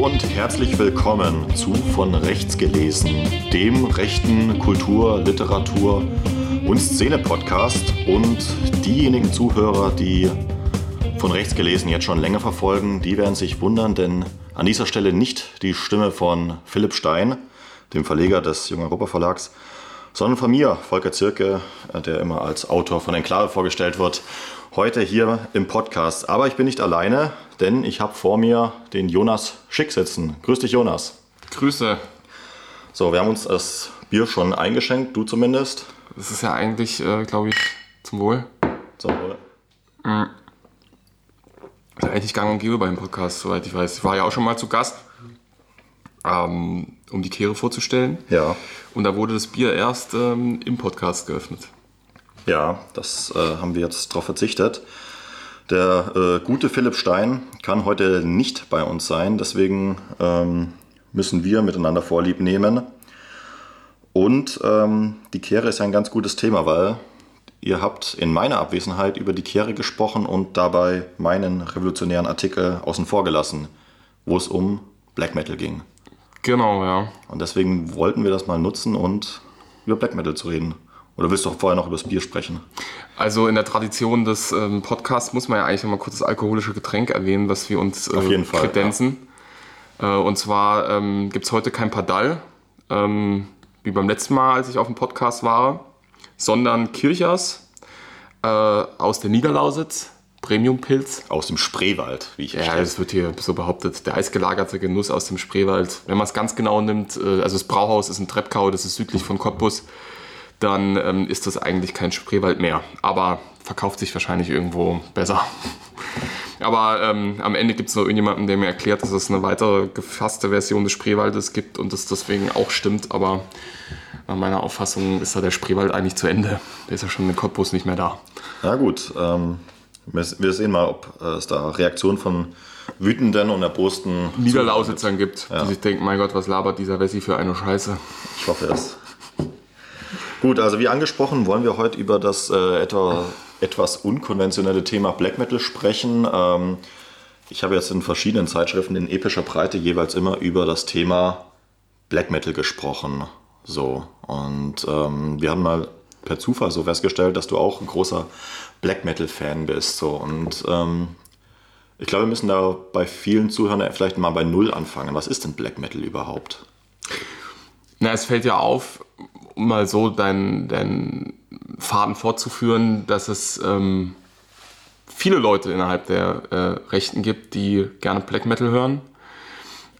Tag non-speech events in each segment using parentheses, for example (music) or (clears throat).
und herzlich willkommen zu Von Rechts gelesen, dem rechten Kultur-, Literatur- und Szene-Podcast. Und diejenigen Zuhörer, die von Rechts gelesen jetzt schon länger verfolgen, die werden sich wundern, denn an dieser Stelle nicht die Stimme von Philipp Stein, dem Verleger des Jung Europa Verlags, sondern von mir, Volker Zirke, der immer als Autor von Enklave vorgestellt wird heute hier im Podcast. Aber ich bin nicht alleine, denn ich habe vor mir den Jonas Schick sitzen. Grüß dich, Jonas. Grüße. So, wir haben uns das Bier schon eingeschenkt, du zumindest. Das ist ja eigentlich, äh, glaube ich, zum Wohl. Zum Wohl. Mhm. Das ist eigentlich gang und gäbe beim Podcast, soweit ich weiß. Ich war ja auch schon mal zu Gast, ähm, um die Kehre vorzustellen. Ja. Und da wurde das Bier erst ähm, im Podcast geöffnet. Ja, das äh, haben wir jetzt darauf verzichtet. Der äh, gute Philipp Stein kann heute nicht bei uns sein, deswegen ähm, müssen wir miteinander Vorlieb nehmen. Und ähm, die Kehre ist ein ganz gutes Thema, weil ihr habt in meiner Abwesenheit über die Kehre gesprochen und dabei meinen revolutionären Artikel außen vor gelassen, wo es um Black Metal ging. Genau, ja. Und deswegen wollten wir das mal nutzen und über Black Metal zu reden. Oder willst du auch vorher noch über das Bier sprechen? Also in der Tradition des ähm, Podcasts muss man ja eigentlich noch mal kurz das alkoholische Getränk erwähnen, was wir uns äh, Auf jeden Fall, kredenzen. Ja. Äh, und zwar ähm, gibt es heute kein Padal, ähm, wie beim letzten Mal, als ich auf dem Podcast war, sondern Kirchers äh, aus der Niederlausitz, Premium-Pilz. Aus dem Spreewald, wie ich Ja, es wird hier so behauptet, der eisgelagerte Genuss aus dem Spreewald. Wenn man es ganz genau nimmt, äh, also das Brauhaus ist in Treppkau, das ist südlich von Cottbus dann ähm, ist das eigentlich kein Spreewald mehr. Aber verkauft sich wahrscheinlich irgendwo besser. (laughs) Aber ähm, am Ende gibt es noch irgendjemanden, der mir erklärt, dass es eine weitere gefasste Version des Spreewaldes gibt und das deswegen auch stimmt. Aber nach meiner Auffassung ist da der Spreewald eigentlich zu Ende. Der ist ja schon in Cottbus nicht mehr da. Ja gut, ähm, wir sehen mal, ob äh, es da Reaktionen von wütenden und erbosten Niederlausitzern gibt, ja. die sich denken, mein Gott, was labert dieser Wessi für eine Scheiße. Ich hoffe es. Gut, also wie angesprochen, wollen wir heute über das äh, etwa, etwas unkonventionelle Thema Black Metal sprechen. Ähm, ich habe jetzt in verschiedenen Zeitschriften in epischer Breite jeweils immer über das Thema Black Metal gesprochen. So, und ähm, wir haben mal per Zufall so festgestellt, dass du auch ein großer Black Metal-Fan bist. So, und ähm, ich glaube, wir müssen da bei vielen Zuhörern vielleicht mal bei Null anfangen. Was ist denn Black Metal überhaupt? Na, es fällt ja auf, um mal so deinen dein Faden fortzuführen, dass es ähm, viele Leute innerhalb der äh, Rechten gibt, die gerne Black Metal hören.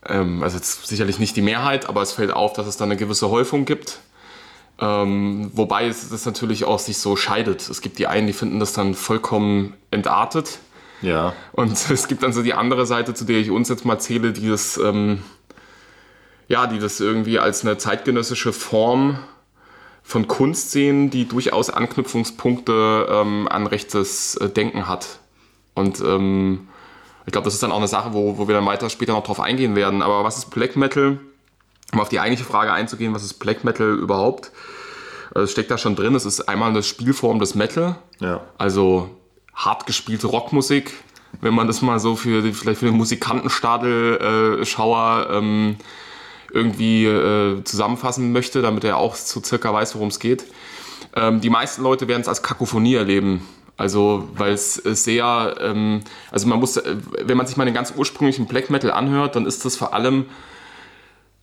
Ähm, also jetzt sicherlich nicht die Mehrheit, aber es fällt auf, dass es da eine gewisse Häufung gibt. Ähm, wobei es, es natürlich auch sich so scheidet. Es gibt die einen, die finden das dann vollkommen entartet. Ja. Und (laughs) es gibt dann so die andere Seite, zu der ich uns jetzt mal zähle, die das, ähm, ja, die das irgendwie als eine zeitgenössische Form von Kunst sehen, die durchaus Anknüpfungspunkte ähm, an rechtes äh, Denken hat. Und ähm, ich glaube, das ist dann auch eine Sache, wo, wo wir dann weiter später noch drauf eingehen werden. Aber was ist Black Metal? Um auf die eigentliche Frage einzugehen, was ist Black Metal überhaupt? Äh, es steckt da schon drin. Es ist einmal eine Spielform des Metal. Ja. Also hart gespielte Rockmusik, wenn man das mal so für vielleicht für den Musikantenstadel-Schauer äh, ähm, irgendwie äh, zusammenfassen möchte, damit er auch so circa weiß, worum es geht. Ähm, die meisten Leute werden es als Kakophonie erleben. Also, weil es sehr, ähm, also man muss, äh, wenn man sich mal den ganz ursprünglichen Black Metal anhört, dann ist das vor allem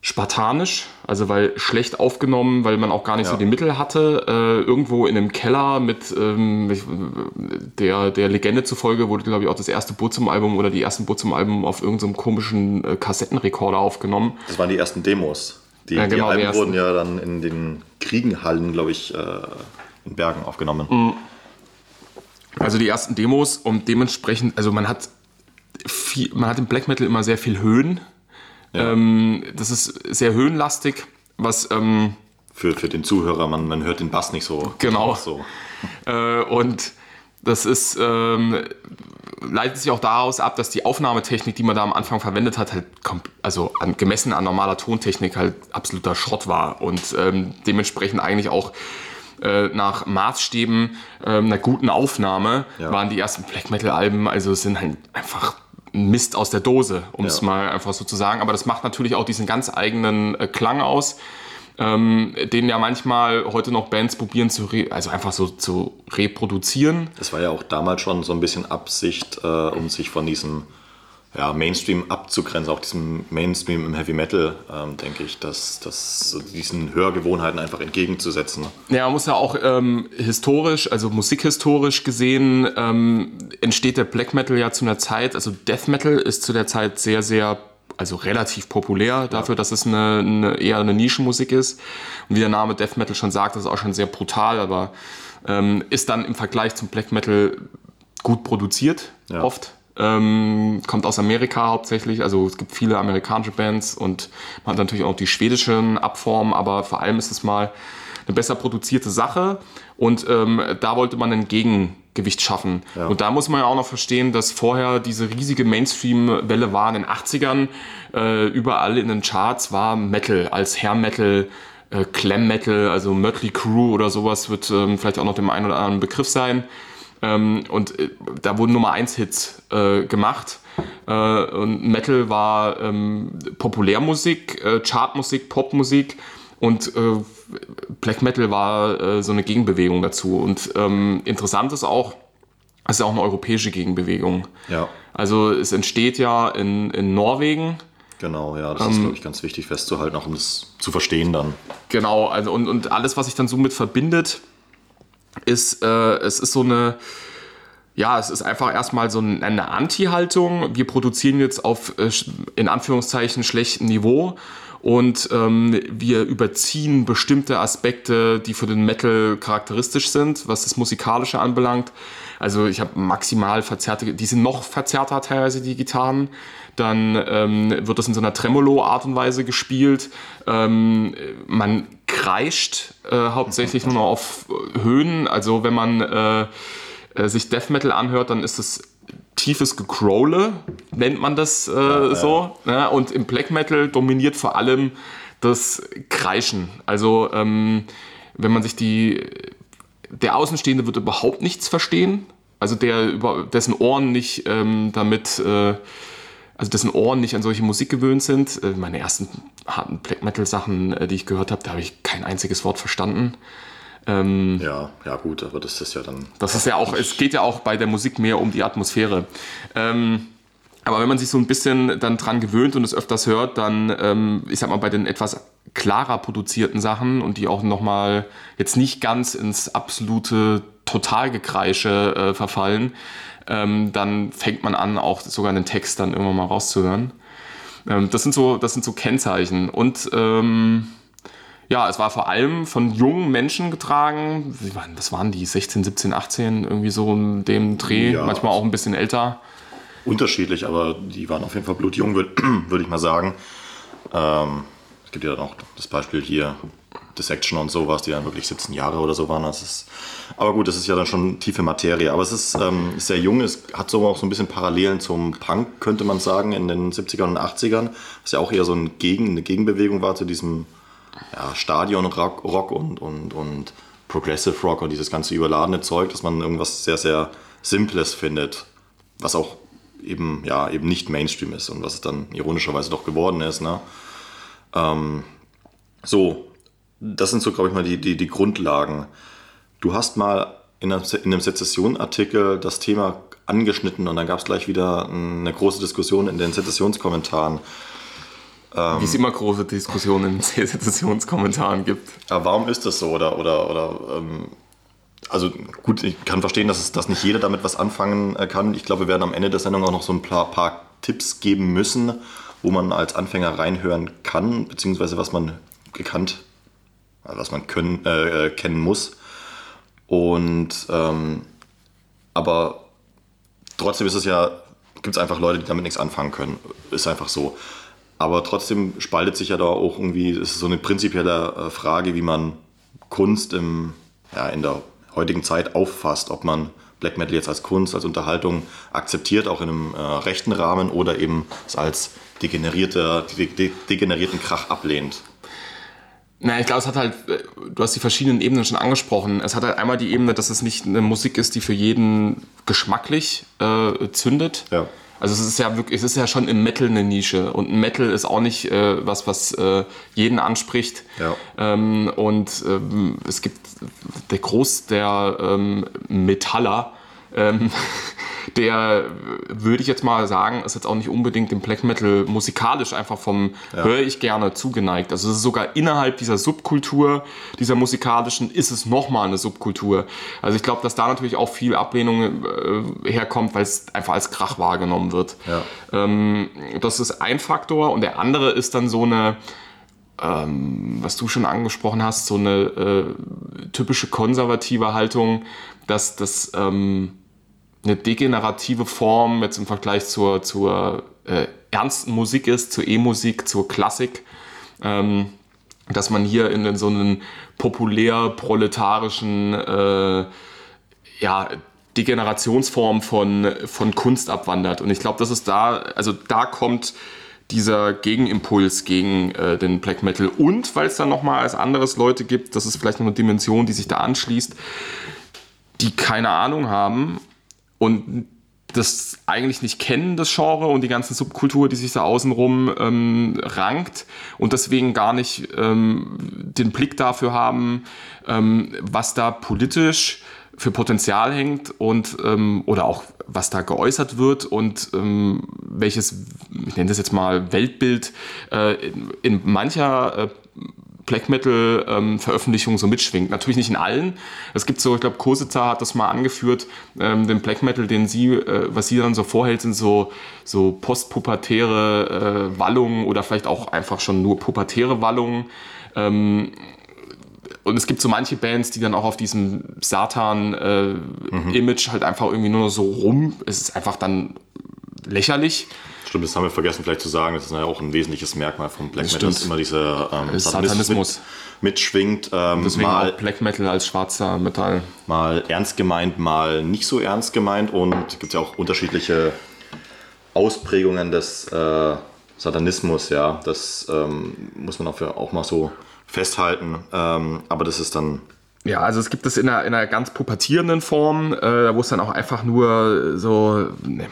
spartanisch, also weil schlecht aufgenommen, weil man auch gar nicht ja. so die Mittel hatte. Äh, irgendwo in einem Keller mit ähm, der, der Legende zufolge wurde, glaube ich, auch das erste Burzum-Album oder die ersten Burzum-Alben auf irgendeinem so komischen äh, Kassettenrekorder aufgenommen. Das waren die ersten Demos. Die, ja, genau, die Alben die wurden ja dann in den Kriegenhallen, glaube ich, äh, in Bergen aufgenommen. Mhm. Also die ersten Demos und dementsprechend, also man hat viel, man hat im Black Metal immer sehr viel Höhen ja. Ähm, das ist sehr höhenlastig, was. Ähm, für, für den Zuhörer, man, man hört den Bass nicht so. Genau. So. Äh, und das ist, ähm, leitet sich auch daraus ab, dass die Aufnahmetechnik, die man da am Anfang verwendet hat, halt also an, gemessen an normaler Tontechnik halt absoluter Schrott war und ähm, dementsprechend eigentlich auch äh, nach Maßstäben äh, einer guten Aufnahme ja. waren die ersten Black Metal Alben, also sind halt einfach Mist aus der Dose, um es mal einfach so zu sagen. Aber das macht natürlich auch diesen ganz eigenen äh, Klang aus ähm, den ja manchmal heute noch Bands probieren zu, also einfach so zu reproduzieren. Das war ja auch damals schon so ein bisschen Absicht, äh, um sich von diesem ja, Mainstream abzugrenzen, auch diesem Mainstream im Heavy Metal, ähm, denke ich, dass, dass diesen Hörgewohnheiten einfach entgegenzusetzen. Ja, man muss ja auch ähm, historisch, also musikhistorisch gesehen, ähm, entsteht der Black Metal ja zu einer Zeit, also Death Metal ist zu der Zeit sehr, sehr also relativ populär dafür, dass es eine, eine, eher eine Nischenmusik ist. Und wie der Name Death Metal schon sagt, das ist auch schon sehr brutal, aber ähm, ist dann im Vergleich zum Black Metal gut produziert, ja. oft. Ähm, kommt aus Amerika hauptsächlich, also es gibt viele amerikanische Bands und man hat natürlich auch die schwedischen Abformen, aber vor allem ist es mal eine besser produzierte Sache und ähm, da wollte man einen Gegengewicht schaffen. Ja. Und da muss man ja auch noch verstehen, dass vorher diese riesige Mainstream-Welle war in den 80ern. Äh, überall in den Charts war Metal als Hair Metal, äh, Clam Metal, also Mötley Crew oder sowas wird ähm, vielleicht auch noch dem einen oder anderen Begriff sein. Ähm, und äh, da wurden Nummer 1 Hits äh, gemacht. Äh, und Metal war ähm, Populärmusik, äh, Chartmusik, Popmusik und äh, Black Metal war äh, so eine Gegenbewegung dazu. Und ähm, interessant ist auch, es ist ja auch eine europäische Gegenbewegung. Ja. Also es entsteht ja in, in Norwegen. Genau, ja, das ähm, ist, glaube ich, ganz wichtig festzuhalten, auch um das zu verstehen dann. Genau, also und, und alles, was sich dann so mit verbindet, ist, äh, es ist so eine, ja, es ist einfach erstmal so eine Anti-Haltung. Wir produzieren jetzt auf, äh, in Anführungszeichen, schlechtem Niveau und ähm, wir überziehen bestimmte Aspekte, die für den Metal charakteristisch sind, was das Musikalische anbelangt. Also ich habe maximal verzerrte, die sind noch verzerrter teilweise, die Gitarren. Dann ähm, wird das in so einer Tremolo-Art und Weise gespielt. Ähm, man kreischt äh, hauptsächlich nur noch auf Höhen. Also wenn man äh, äh sich Death Metal anhört, dann ist es tiefes Gecrole, nennt man das äh, ja, so. Ja. Ne? Und im Black Metal dominiert vor allem das Kreischen. Also ähm, wenn man sich die, der Außenstehende wird überhaupt nichts verstehen. Also der, dessen Ohren nicht ähm, damit, äh, also dessen Ohren nicht an solche Musik gewöhnt sind. Äh, meine ersten harten Black Metal Sachen, äh, die ich gehört habe, da habe ich kein einziges Wort verstanden. Ähm, ja, ja gut, aber das ist ja dann. Das ist ja auch, es geht ja auch bei der Musik mehr um die Atmosphäre. Ähm, aber wenn man sich so ein bisschen dann dran gewöhnt und es öfters hört, dann, ähm, ich sag mal, bei den etwas klarer produzierten Sachen und die auch nochmal jetzt nicht ganz ins absolute Totalgekreische äh, verfallen, ähm, dann fängt man an, auch sogar den Text dann irgendwann mal rauszuhören. Ähm, das, sind so, das sind so Kennzeichen. Und ähm, ja, es war vor allem von jungen Menschen getragen. Wie waren, das waren die 16, 17, 18, irgendwie so in dem Dreh, ja. manchmal auch ein bisschen älter. Unterschiedlich, aber die waren auf jeden Fall blutjung, würde (clears throat) würd ich mal sagen. Ähm, es gibt ja dann auch das Beispiel hier, Dissection und sowas, die dann wirklich 17 Jahre oder so waren. Das ist, aber gut, das ist ja dann schon tiefe Materie. Aber es ist ähm, sehr jung, es hat so auch so ein bisschen Parallelen zum Punk, könnte man sagen, in den 70ern und 80ern, was ja auch eher so ein Gegen, eine Gegenbewegung war zu diesem ja, Stadion-Rock Rock und, und, und Progressive Rock und dieses ganze überladene Zeug, dass man irgendwas sehr, sehr Simples findet, was auch eben, ja, eben nicht Mainstream ist und was es dann ironischerweise doch geworden ist. Ne? Ähm, so, das sind so, glaube ich, mal die, die, die Grundlagen. Du hast mal in einem, in einem Sezession-Artikel das Thema angeschnitten und dann gab es gleich wieder eine große Diskussion in den Sezessionskommentaren. Wie es immer große Diskussionen in Sezessionskommentaren gibt. Ja, warum ist das so? Oder, oder, oder ähm, also gut, ich kann verstehen, dass, es, dass nicht jeder damit was anfangen äh, kann. Ich glaube, wir werden am Ende der Sendung auch noch so ein paar, paar Tipps geben müssen, wo man als Anfänger reinhören kann, beziehungsweise was man gekannt, was man können, äh, kennen muss. Und ähm, aber trotzdem ist es ja, gibt es einfach Leute, die damit nichts anfangen können. Ist einfach so. Aber trotzdem spaltet sich ja da auch irgendwie, es ist so eine prinzipielle äh, Frage, wie man Kunst im, ja, in der heutigen Zeit auffasst, ob man Black Metal jetzt als Kunst, als Unterhaltung akzeptiert, auch in einem äh, rechten Rahmen oder eben es als degenerierte, de, degenerierten Krach ablehnt. Na, ich glaube, es hat halt, äh, du hast die verschiedenen Ebenen schon angesprochen. Es hat halt einmal die Ebene, dass es nicht eine Musik ist, die für jeden geschmacklich äh, zündet. Ja. Also es ist ja wirklich, es ist ja schon im Metal eine Nische und Metal ist auch nicht äh, was, was äh, jeden anspricht. Ja. Ähm, und ähm, es gibt der Groß der ähm, Metaller, ähm, (laughs) der würde ich jetzt mal sagen, ist jetzt auch nicht unbedingt dem Black Metal musikalisch einfach vom höre ich gerne zugeneigt. Also es ist sogar innerhalb dieser Subkultur, dieser musikalischen, ist es nochmal eine Subkultur. Also ich glaube, dass da natürlich auch viel Ablehnung äh, herkommt, weil es einfach als Krach wahrgenommen wird. Ja. Ähm, das ist ein Faktor und der andere ist dann so eine ähm, was du schon angesprochen hast, so eine äh, typische konservative Haltung, dass das ähm, eine degenerative Form jetzt im Vergleich zur, zur äh, ernsten Musik ist, zur E-Musik, zur Klassik. Ähm, dass man hier in, in so einen populär-proletarischen äh, ja, Degenerationsform von, von Kunst abwandert. Und ich glaube, das ist da, also da kommt dieser Gegenimpuls gegen äh, den Black Metal. Und weil es dann nochmal als anderes Leute gibt, das ist vielleicht noch eine Dimension, die sich da anschließt, die keine Ahnung haben und das eigentlich nicht kennen, das Genre und die ganze Subkultur, die sich da außenrum ähm, rankt und deswegen gar nicht ähm, den Blick dafür haben, ähm, was da politisch für Potenzial hängt und ähm, oder auch was da geäußert wird und ähm, welches, ich nenne das jetzt mal Weltbild, äh, in, in mancher äh, Black Metal ähm, Veröffentlichungen so mitschwingt. Natürlich nicht in allen. Es gibt so, ich glaube, Kositzer hat das mal angeführt, ähm, den Black Metal, den sie, äh, was sie dann so vorhält, sind so, so postpubertäre äh, Wallungen oder vielleicht auch einfach schon nur pubertäre Wallungen. Ähm, und es gibt so manche Bands, die dann auch auf diesem Satan-Image äh, halt einfach irgendwie nur so rum. Es ist einfach dann lächerlich. Stimmt, das haben wir vergessen vielleicht zu sagen. Das ist ja auch ein wesentliches Merkmal von Black Das Metal, dass immer dieser ähm, Satanismus. Mit, mitschwingt. Ähm, Deswegen mal, auch Black Metal als schwarzer Metall. mal ernst gemeint, mal nicht so ernst gemeint. Und es gibt ja auch unterschiedliche Ausprägungen des äh, Satanismus. Ja, das ähm, muss man auch, für, auch mal so festhalten. Ähm, aber das ist dann Ja, also es gibt es in einer, in einer ganz pubertierenden Form, äh, wo es dann auch einfach nur so, ne,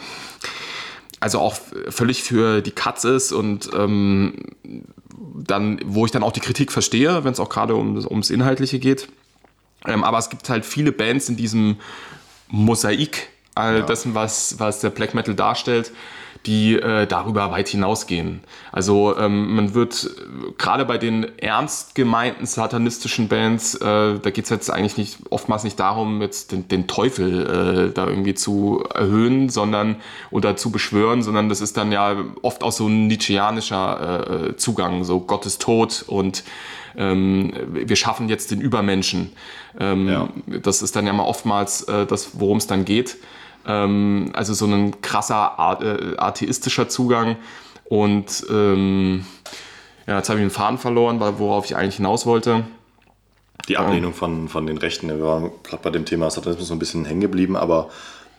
also auch völlig für die Katz ist und ähm, dann, wo ich dann auch die Kritik verstehe, wenn es auch gerade um, ums Inhaltliche geht. Ähm, aber es gibt halt viele Bands in diesem Mosaik all dessen, was, was der Black Metal darstellt, die äh, darüber weit hinausgehen. Also ähm, man wird äh, gerade bei den ernst gemeinten satanistischen Bands, äh, da geht es jetzt eigentlich nicht oftmals nicht darum, jetzt den, den Teufel äh, da irgendwie zu erhöhen, sondern oder zu beschwören, sondern das ist dann ja oft auch so ein nietzscheanischer äh, Zugang, so Gott ist tot und ähm, wir schaffen jetzt den Übermenschen. Ähm, Ja. Das ist dann ja mal oftmals äh, das, worum es dann geht. Ähm, also so ein krasser a- äh, atheistischer Zugang. Und ähm, ja, jetzt habe ich den Faden verloren, worauf ich eigentlich hinaus wollte. die Ablehnung von, von den Rechten. Wir waren gerade bei dem Thema Satanismus so ein bisschen hängen geblieben, aber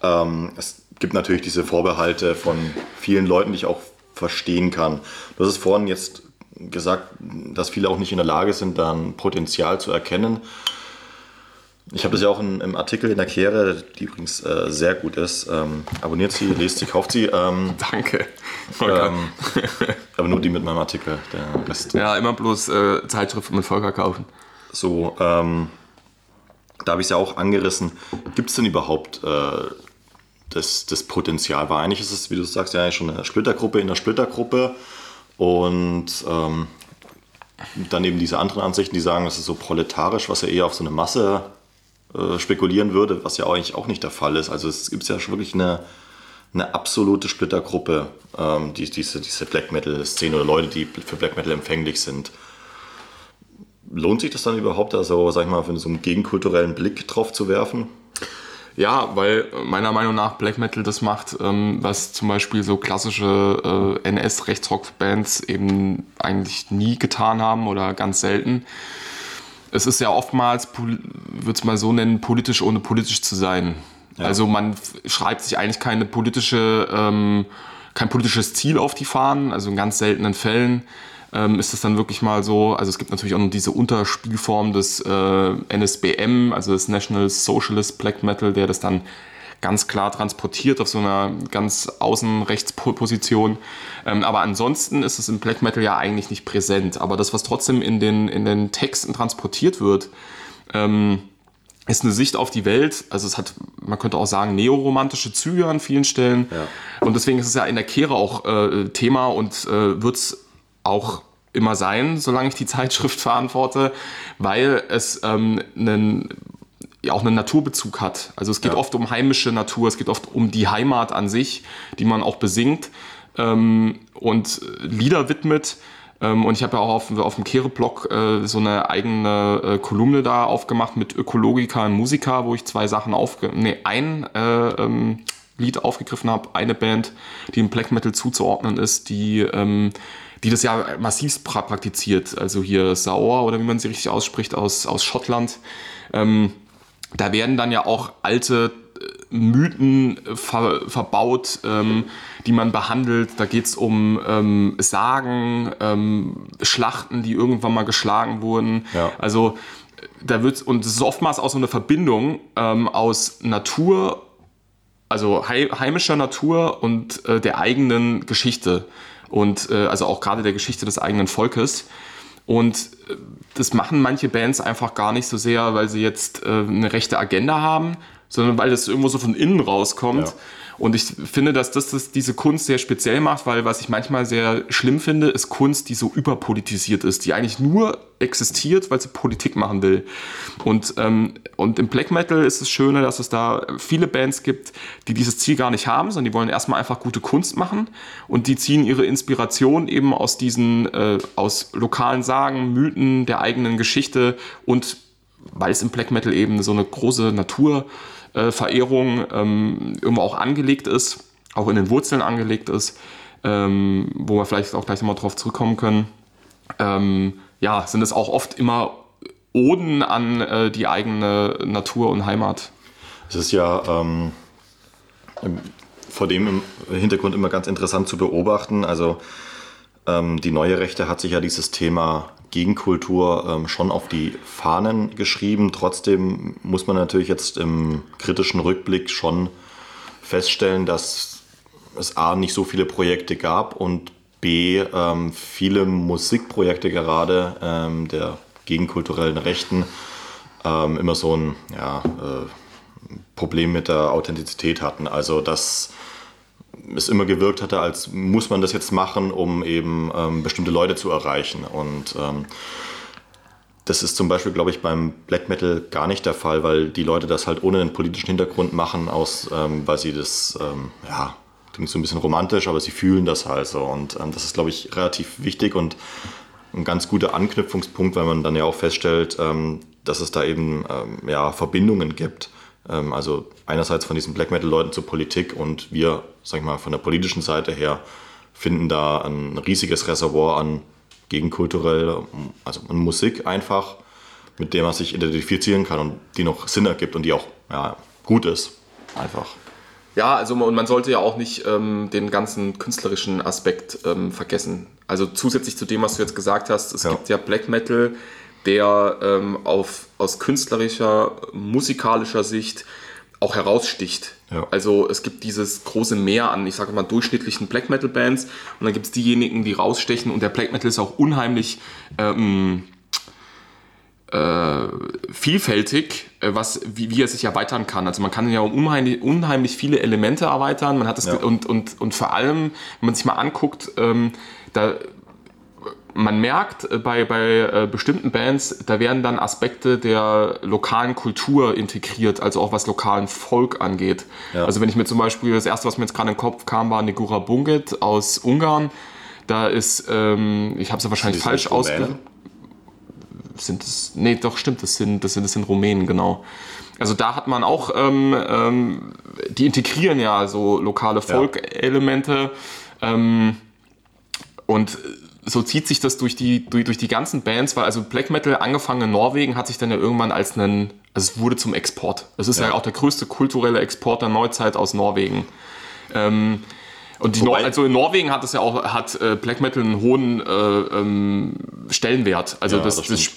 ähm, es gibt natürlich diese Vorbehalte von vielen Leuten, die ich auch verstehen kann. Du hast es vorhin jetzt gesagt, dass viele auch nicht in der Lage sind, dann Potenzial zu erkennen. Ich habe das ja auch in, im Artikel in der Kehre, die übrigens äh, sehr gut ist. Ähm, abonniert sie, lest sie, kauft sie. Ähm, (laughs) Danke. ähm, aber nur die mit meinem Artikel. Der Rest ja, immer bloß äh, Zeitschriften mit Volker kaufen. So, ähm, da habe ich es ja auch angerissen. Gibt es denn überhaupt äh, das, das Potenzial? Weil eigentlich ist es, wie du sagst, ja schon eine Splittergruppe in der Splittergruppe. Und ähm, dann eben diese anderen Ansichten, die sagen, es ist so proletarisch, was ja eher auf so eine Masse äh, spekulieren würde, was ja eigentlich auch nicht der Fall ist. Also es gibt ja schon wirklich eine, eine absolute Splittergruppe, ähm, die, diese, diese Black Metal-Szene oder Leute, die für Black Metal empfänglich sind. Lohnt sich das dann überhaupt, also sag ich mal, für so einen gegenkulturellen Blick drauf zu werfen? Ja, weil meiner Meinung nach Black Metal das macht, ähm, was zum Beispiel so klassische äh, NS-Rechtsrock-Bands eben eigentlich nie getan haben oder ganz selten. Es ist ja oftmals, würde es mal so nennen, politisch ohne politisch zu sein. Also man schreibt sich eigentlich keine politische, ähm, kein politisches Ziel auf die Fahnen, also in ganz seltenen Fällen. Ähm, ist das dann wirklich mal so, also es gibt natürlich auch noch diese Unterspielform des äh, NSBM, also des National Socialist Black Metal, der das dann ganz klar transportiert auf so einer ganz Außenrechtsposition. Ähm, aber ansonsten ist es im Black Metal ja eigentlich nicht präsent. Aber das, was trotzdem in den, in den Texten transportiert wird, ähm, ist eine Sicht auf die Welt. Also es hat, man könnte auch sagen, neoromantische Züge an vielen Stellen. Ja. Und deswegen ist es ja in der Kehre auch äh, Thema und äh, wird es auch immer sein, solange ich die (laughs) Zeitschrift verantworte, weil es ähm, einen, ja, auch einen Naturbezug hat. Also es geht ja. oft um heimische Natur, es geht oft um die Heimat an sich, die man auch besingt ähm, und Lieder widmet. Ähm, und ich habe ja auch auf, auf dem Kehre-Blog äh, so eine eigene äh, Kolumne da aufgemacht mit Ökologiker und Musiker, wo ich zwei Sachen aufge... Nee, ein äh, ähm, Lied aufgegriffen habe, eine Band, die im Black Metal zuzuordnen ist, die... Ähm, die das ja massiv praktiziert. Also hier Sauer oder wie man sie richtig ausspricht aus, aus Schottland. Ähm, da werden dann ja auch alte Mythen ver, verbaut, ähm, die man behandelt. Da geht es um ähm, Sagen, ähm, Schlachten, die irgendwann mal geschlagen wurden. Ja. Also da wird und es ist oftmals auch so eine Verbindung ähm, aus Natur, also heimischer Natur und äh, der eigenen Geschichte und äh, also auch gerade der Geschichte des eigenen Volkes. Und äh, das machen manche Bands einfach gar nicht so sehr, weil sie jetzt äh, eine rechte Agenda haben, sondern weil das irgendwo so von innen rauskommt. Ja. Und ich finde, dass das, das diese Kunst sehr speziell macht, weil was ich manchmal sehr schlimm finde, ist Kunst, die so überpolitisiert ist, die eigentlich nur existiert, weil sie Politik machen will. Und, ähm, und im Black Metal ist es schöner, dass es da viele Bands gibt, die dieses Ziel gar nicht haben, sondern die wollen erstmal einfach gute Kunst machen und die ziehen ihre Inspiration eben aus diesen, äh, aus lokalen Sagen, Mythen, der eigenen Geschichte und weil es im Black Metal eben so eine große Natur äh, Verehrung ähm, irgendwo auch angelegt ist, auch in den Wurzeln angelegt ist, ähm, wo wir vielleicht auch gleich nochmal drauf zurückkommen können. Ähm, ja, sind es auch oft immer Oden an äh, die eigene Natur und Heimat. Es ist ja ähm, vor dem Hintergrund immer ganz interessant zu beobachten. Also ähm, die neue Rechte hat sich ja dieses Thema Gegenkultur ähm, schon auf die Fahnen geschrieben. Trotzdem muss man natürlich jetzt im kritischen Rückblick schon feststellen, dass es A nicht so viele Projekte gab und B ähm, viele Musikprojekte gerade ähm, der gegenkulturellen Rechten ähm, immer so ein ja, äh, Problem mit der Authentizität hatten. Also dass es immer gewirkt hatte, als muss man das jetzt machen, um eben ähm, bestimmte Leute zu erreichen. Und ähm, das ist zum Beispiel, glaube ich, beim Black Metal gar nicht der Fall, weil die Leute das halt ohne einen politischen Hintergrund machen, aus, ähm, weil sie das, ähm, ja, klingt so ein bisschen romantisch, aber sie fühlen das halt so. Und ähm, das ist, glaube ich, relativ wichtig und ein ganz guter Anknüpfungspunkt, weil man dann ja auch feststellt, ähm, dass es da eben ja, Verbindungen gibt ähm, also einerseits von diesen Black Metal-Leuten zur Politik und wir, sag ich mal, von der politischen Seite her finden da ein riesiges Reservoir an gegenkulturell, also an Musik einfach, mit dem man sich identifizieren kann und die noch Sinn ergibt und die auch ja, gut ist. Einfach. Ja, also und man sollte ja auch nicht ähm, den ganzen künstlerischen Aspekt ähm, vergessen. Also zusätzlich zu dem, was du jetzt gesagt hast, es ja. gibt ja Black Metal, der ähm, auf, aus künstlerischer, musikalischer Sicht auch heraussticht. Ja. Also es gibt dieses große Meer an, ich sage mal, durchschnittlichen Black Metal Bands und dann gibt es diejenigen, die rausstechen und der Black Metal ist auch unheimlich ähm, äh, vielfältig, äh, was, wie, wie, er sich erweitern kann. Also man kann ja unheimlich, unheimlich viele Elemente erweitern. Man hat das ja. und, und, und vor allem, wenn man sich mal anguckt, ähm, da man merkt äh, bei, bei äh, bestimmten Bands, da werden dann Aspekte der lokalen Kultur integriert, also auch was lokalen Volk angeht. Ja. Also wenn ich mir zum Beispiel, das erste, was mir jetzt gerade in den Kopf kam, war Negura Bunget aus Ungarn. Da ist, ähm, ich habe es ja wahrscheinlich falsch ausgesprochen. Sind es, nee, doch stimmt, das sind, das sind, das sind Rumänen, genau. Also da hat man auch, ähm, ähm, die integrieren ja so lokale Folk-Elemente. Ja. Ähm, und so zieht sich das durch die, durch, durch die ganzen Bands, weil also Black Metal angefangen in Norwegen hat sich dann ja irgendwann als einen, also es wurde zum Export. Es ist ja. ja auch der größte kulturelle Export der Neuzeit aus Norwegen. Ähm, Und die Nor also in Norwegen hat es ja auch hat äh, Black Metal einen hohen äh, ähm, Stellenwert. Also Ja, das, das das,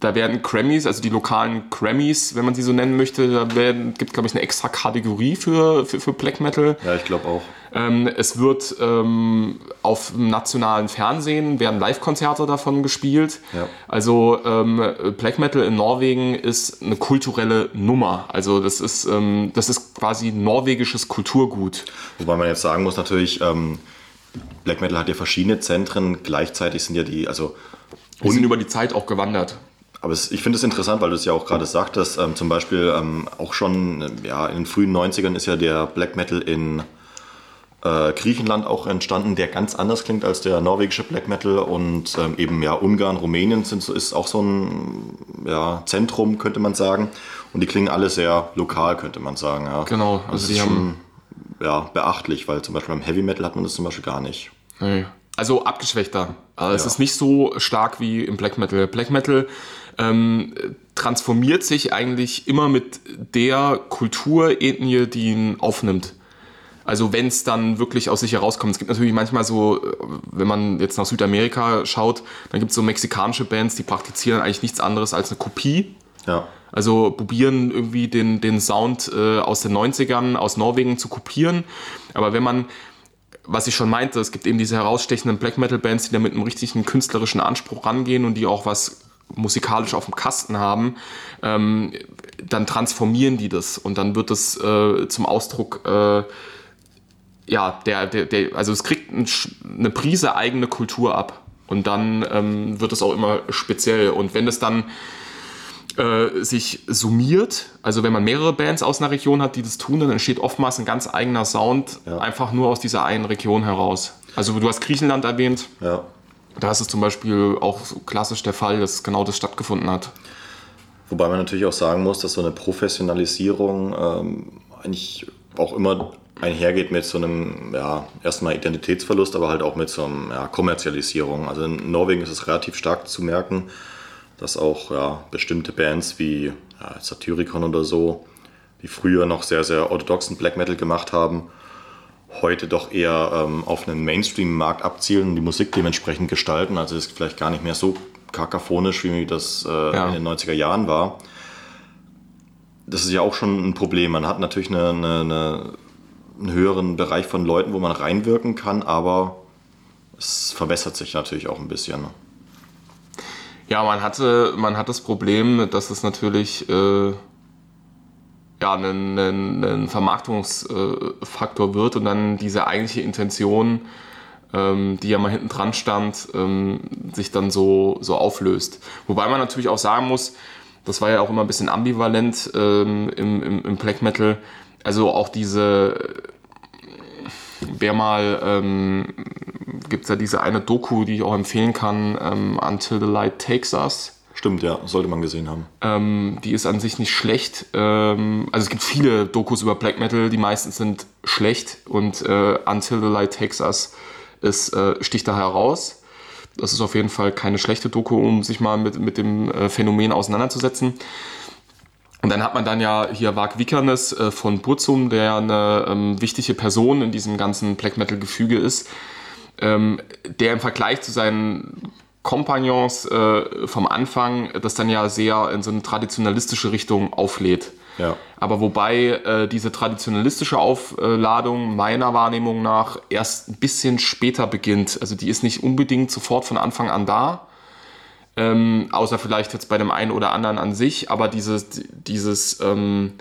da werden Grammys, also die lokalen Grammys, wenn man sie so nennen möchte, da werden, gibt glaube ich eine extra Kategorie für, für, für Black Metal. Ja, ich glaube auch. Ähm, es wird ähm, auf dem nationalen Fernsehen werden Live-Konzerte davon gespielt. Ja. Also ähm, Black Metal in Norwegen ist eine kulturelle Nummer. Also das ist ähm, das ist quasi norwegisches Kulturgut. Wobei man jetzt sagen muss natürlich, ähm, Black Metal hat ja verschiedene Zentren. Gleichzeitig sind ja die, also Wir sind über die Zeit auch gewandert. Aber es, ich finde es interessant, weil du es ja auch gerade sagtest. Ähm, zum Beispiel ähm, auch schon ähm, ja, in den frühen 90ern ist ja der Black Metal in äh, Griechenland auch entstanden, der ganz anders klingt als der norwegische Black Metal. Und ähm, eben ja, Ungarn, Rumänien sind, so- ist auch so ein ja, Zentrum, könnte man sagen. Und die klingen alle sehr lokal, könnte man sagen. Ja. Genau, Also also das die ist haben- schon ja, beachtlich, weil zum Beispiel beim Heavy Metal hat man das zum Beispiel gar nicht. Nee. Also abgeschwächter. Also Es Ja. ist nicht so stark wie im Black Metal. Black Metal ähm, transformiert sich eigentlich immer mit der Kulturethnie, die ihn aufnimmt. Also wenn es dann wirklich aus sich herauskommt. Es gibt natürlich manchmal so, äh, wenn man jetzt nach Südamerika schaut, dann gibt es so mexikanische Bands, die praktizieren eigentlich nichts anderes als eine Kopie. Ja. Also probieren irgendwie den, den Sound äh, aus den 90ern aus Norwegen zu kopieren. Aber wenn man, was ich schon meinte, es gibt eben diese herausstechenden Black Metal Bands, die da mit einem richtigen künstlerischen Anspruch rangehen und die auch was musikalisch auf dem Kasten haben, ähm, dann transformieren die das und dann wird es äh, zum Ausdruck, äh, ja, der, der, der, also es kriegt ein, eine Prise eigene Kultur ab und dann ähm, wird es auch immer speziell und wenn es dann äh, sich summiert, also wenn man mehrere Bands aus einer Region hat, die das tun, dann entsteht oftmals ein ganz eigener Sound, Ja. einfach nur aus dieser einen Region heraus. Also du hast Griechenland erwähnt, Ja. da ist es zum Beispiel auch klassisch der Fall, dass genau das stattgefunden hat. Wobei man natürlich auch sagen muss, dass so eine Professionalisierung ähm, eigentlich auch immer einhergeht mit so einem, ja, erstmal Identitätsverlust, aber halt auch mit so einem ja, Kommerzialisierung. Also in Norwegen ist es relativ stark zu merken, dass auch ja, bestimmte Bands wie ja, Satyricon oder so, die früher noch sehr, sehr orthodoxen Black Metal gemacht haben, heute doch eher ähm, auf einen Mainstream-Markt abzielen und die Musik dementsprechend gestalten. Also ist vielleicht gar nicht mehr so kakaphonisch, wie das äh, Ja. in den 90er Jahren war. Das ist ja auch schon ein Problem. Man hat natürlich eine, eine, eine, einen höheren Bereich von Leuten, wo man reinwirken kann, aber es verwässert sich natürlich auch ein bisschen. Ja, man hatte, man hat das Problem, dass es natürlich äh, ja, ein, ein, ein Vermarktungsfaktor wird und dann diese eigentliche Intention, ähm, die ja mal hinten dran stand, ähm, sich dann so, so auflöst. Wobei man natürlich auch sagen muss, das war ja auch immer ein bisschen ambivalent ähm, im, im, im Black Metal. Also auch diese, wer mal, ähm, gibt es ja diese eine Doku, die ich auch empfehlen kann, ähm, Until the Light Takes Us. Stimmt, ja, sollte man gesehen haben. Ähm, die ist an sich nicht schlecht. Ähm, also es gibt viele Dokus über Black Metal, die meisten sind schlecht und äh, Until the Light Takes Us ist, äh, sticht da heraus. Das ist auf jeden Fall keine schlechte Doku, um sich mal mit, mit dem äh, Phänomen auseinanderzusetzen. Und dann hat man dann ja hier Varg Vikernes äh, von Burzum, der eine ähm, wichtige Person in diesem ganzen Black Metal-Gefüge ist, ähm, der im Vergleich zu seinen Kompagnons äh, vom Anfang das dann ja sehr in so eine traditionalistische Richtung auflädt. Ja. Aber wobei äh, diese traditionalistische Aufladung meiner Wahrnehmung nach erst ein bisschen später beginnt. Also die ist nicht unbedingt sofort von Anfang an da. Ähm, außer vielleicht jetzt bei dem einen oder anderen an sich, aber dieses, dieses, ähm,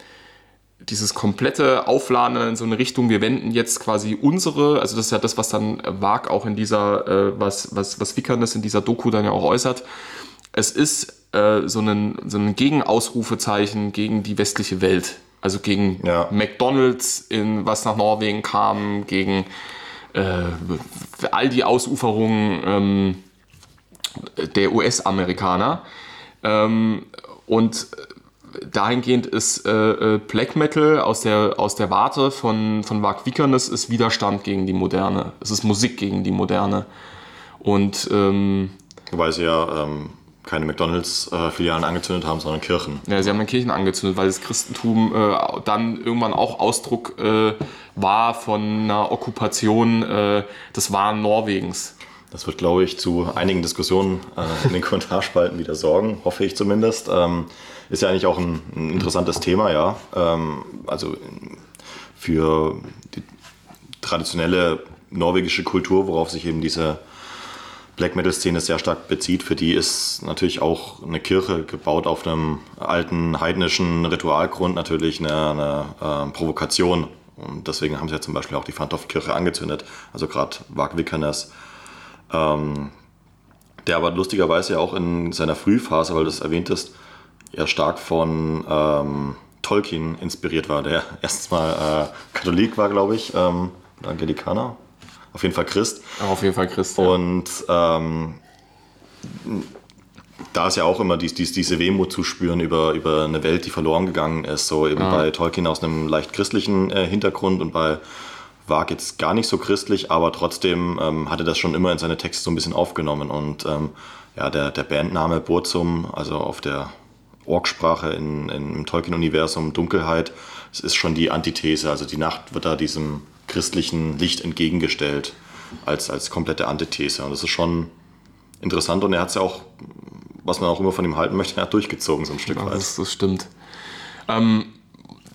dieses komplette Aufladen in so eine Richtung, wir wenden jetzt quasi unsere, also das ist ja das, was dann Wag auch in dieser, äh, was, was, was Vikernes in dieser Doku dann ja auch äußert. Es ist äh, so ein, so ein Gegenausrufezeichen gegen die westliche Welt. Also gegen Ja. McDonalds, in, was nach Norwegen kam, gegen äh, all die Ausuferungen ähm, der US-Amerikaner. Ähm, und dahingehend ist äh, äh, Black Metal aus der, aus der Warte von, von Mark Vikernes ist Widerstand gegen die Moderne. Es ist Musik gegen die Moderne. Und ähm, Wobei sie ja ähm, keine McDonalds-Filialen angezündet haben, sondern Kirchen. Ja, sie haben dann Kirchen angezündet, weil das Christentum äh, dann irgendwann auch Ausdruck äh, war von einer Okkupation äh, des wahren Norwegens. Das wird, glaube ich, zu einigen Diskussionen äh, in den (laughs) Kommentarspalten wieder sorgen, hoffe ich zumindest. Ähm, ist ja eigentlich auch ein, ein interessantes Thema, ja. Ähm, also für die traditionelle norwegische Kultur, worauf sich eben diese Black Metal-Szene sehr stark bezieht, für die ist natürlich auch eine Kirche gebaut auf einem alten heidnischen Ritualgrund natürlich eine, eine äh, Provokation. Und deswegen haben sie ja zum Beispiel auch die Fantoff-Kirche angezündet, also gerade Wag Wickernes. Ähm, der aber lustigerweise ja auch in seiner Frühphase, weil du das erwähnt hast, ja stark von ähm, Tolkien inspiriert war, der (laughs) erstens mal äh, Katholik war, glaube ich, ähm, Angelikaner, auf jeden Fall Christ. Auf jeden Fall Christ. Ja. Und ähm, da ist ja auch immer dies, dies, diese Wehmut zu spüren über, über eine Welt, die verloren gegangen ist. So eben ja. bei Tolkien aus einem leicht christlichen äh, Hintergrund und bei Wag jetzt gar nicht so christlich, aber trotzdem ähm, hatte das schon immer in seine Texte so ein bisschen aufgenommen. Und ähm, ja, der, der Bandname Burzum, also auf der Orksprache in, in, im Tolkien-Universum Dunkelheit, es ist schon die Antithese. Also die Nacht wird da diesem christlichen Licht entgegengestellt als, als komplette Antithese. Und das ist schon interessant und er hat es ja auch, was man auch immer von ihm halten möchte, er hat durchgezogen so ein Stück ja, weit. Das, das stimmt. Ähm,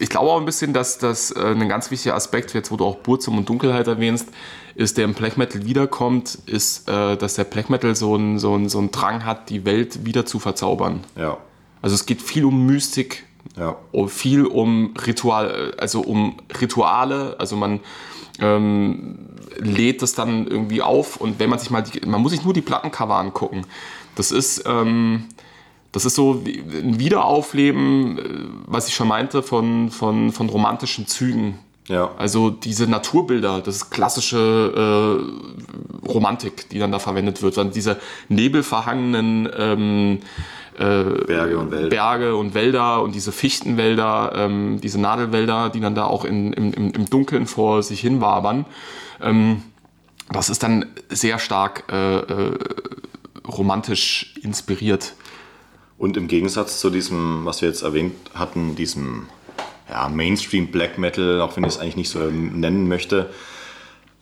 ich glaube auch ein bisschen, dass das äh, ein ganz wichtiger Aspekt, jetzt wo du auch Burzum und Dunkelheit erwähnst, ist, der im Black Metal wiederkommt, ist, äh, dass der Black Metal so einen so so ein Drang hat, die Welt wieder zu verzaubern. Ja. Also es geht viel um Mystik, ja. viel um Ritual, also um Rituale. Also man ähm, lädt das dann irgendwie auf und wenn man sich mal, die, man muss sich nur die Plattencover angucken. Das ist ähm, das ist so ein Wiederaufleben, äh, was ich schon meinte, von, von, von romantischen Zügen. Ja. Also diese Naturbilder, das ist klassische äh, Romantik, die dann da verwendet wird. Dann diese nebelverhangenen ähm, äh, Berge, und Wälder. Berge und Wälder und diese Fichtenwälder, ähm, diese Nadelwälder, die dann da auch in, im, im Dunkeln vor sich hin wabern. Ähm, das ist dann sehr stark äh, äh, romantisch inspiriert. Und im Gegensatz zu diesem, was wir jetzt erwähnt hatten, diesem ja, Mainstream Black Metal, auch wenn ich es eigentlich nicht so nennen möchte,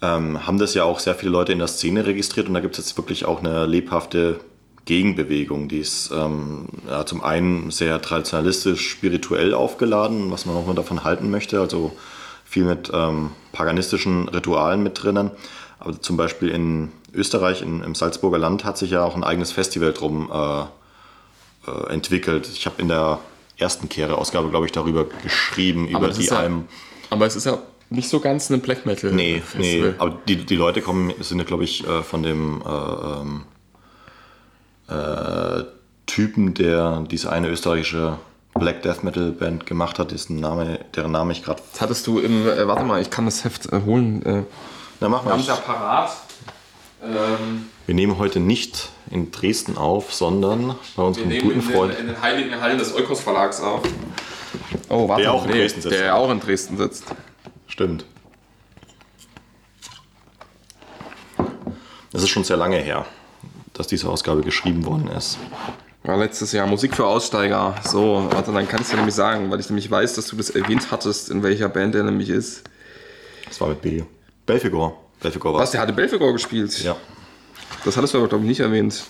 ähm, haben das ja auch sehr viele Leute in der Szene registriert und da gibt es jetzt wirklich auch eine lebhafte Gegenbewegung, die ist ähm, ja, zum einen sehr traditionalistisch, spirituell aufgeladen, was man auch nur davon halten möchte, also viel mit ähm, paganistischen Ritualen mit drinnen. Aber zum Beispiel in Österreich, in, im Salzburger Land, hat sich ja auch ein eigenes Festival drum äh, äh, entwickelt. Ich habe in der ersten Kehre-Ausgabe, glaube ich, darüber geschrieben, aber über die ja, einem. Aber es ist ja nicht so ganz ein Black Metal. Nee, Festival. nee, aber die, die Leute kommen, sind ja, glaube ich, äh, von dem äh, ähm, äh, Typen, der diese eine österreichische Black Death Metal Band gemacht hat, ist ein Name, deren Name ich gerade. Hattest du im, äh, warte mal, ich kann das Heft äh, holen. Äh, Na, mach mal. Ja parat. Ähm, wir nehmen heute nicht in Dresden auf, sondern bei unserem wir guten in Freund. Den, in den heiligen Hallen des Eukos Verlags auf. Oh, warte, der auch in nee, Dresden sitzt. Der auch in Dresden sitzt. Stimmt. Das ist schon sehr lange her, dass diese Ausgabe geschrieben worden ist. War letztes Jahr Musik für Aussteiger. So, warte, dann kannst du nämlich sagen, weil ich nämlich weiß, dass du das erwähnt hattest, in welcher Band er nämlich ist. Das war mit B. Belfegor. Belfegor war Was, der hatte Belfegor gespielt? Ja. Das hattest du aber, glaube ich, nicht erwähnt.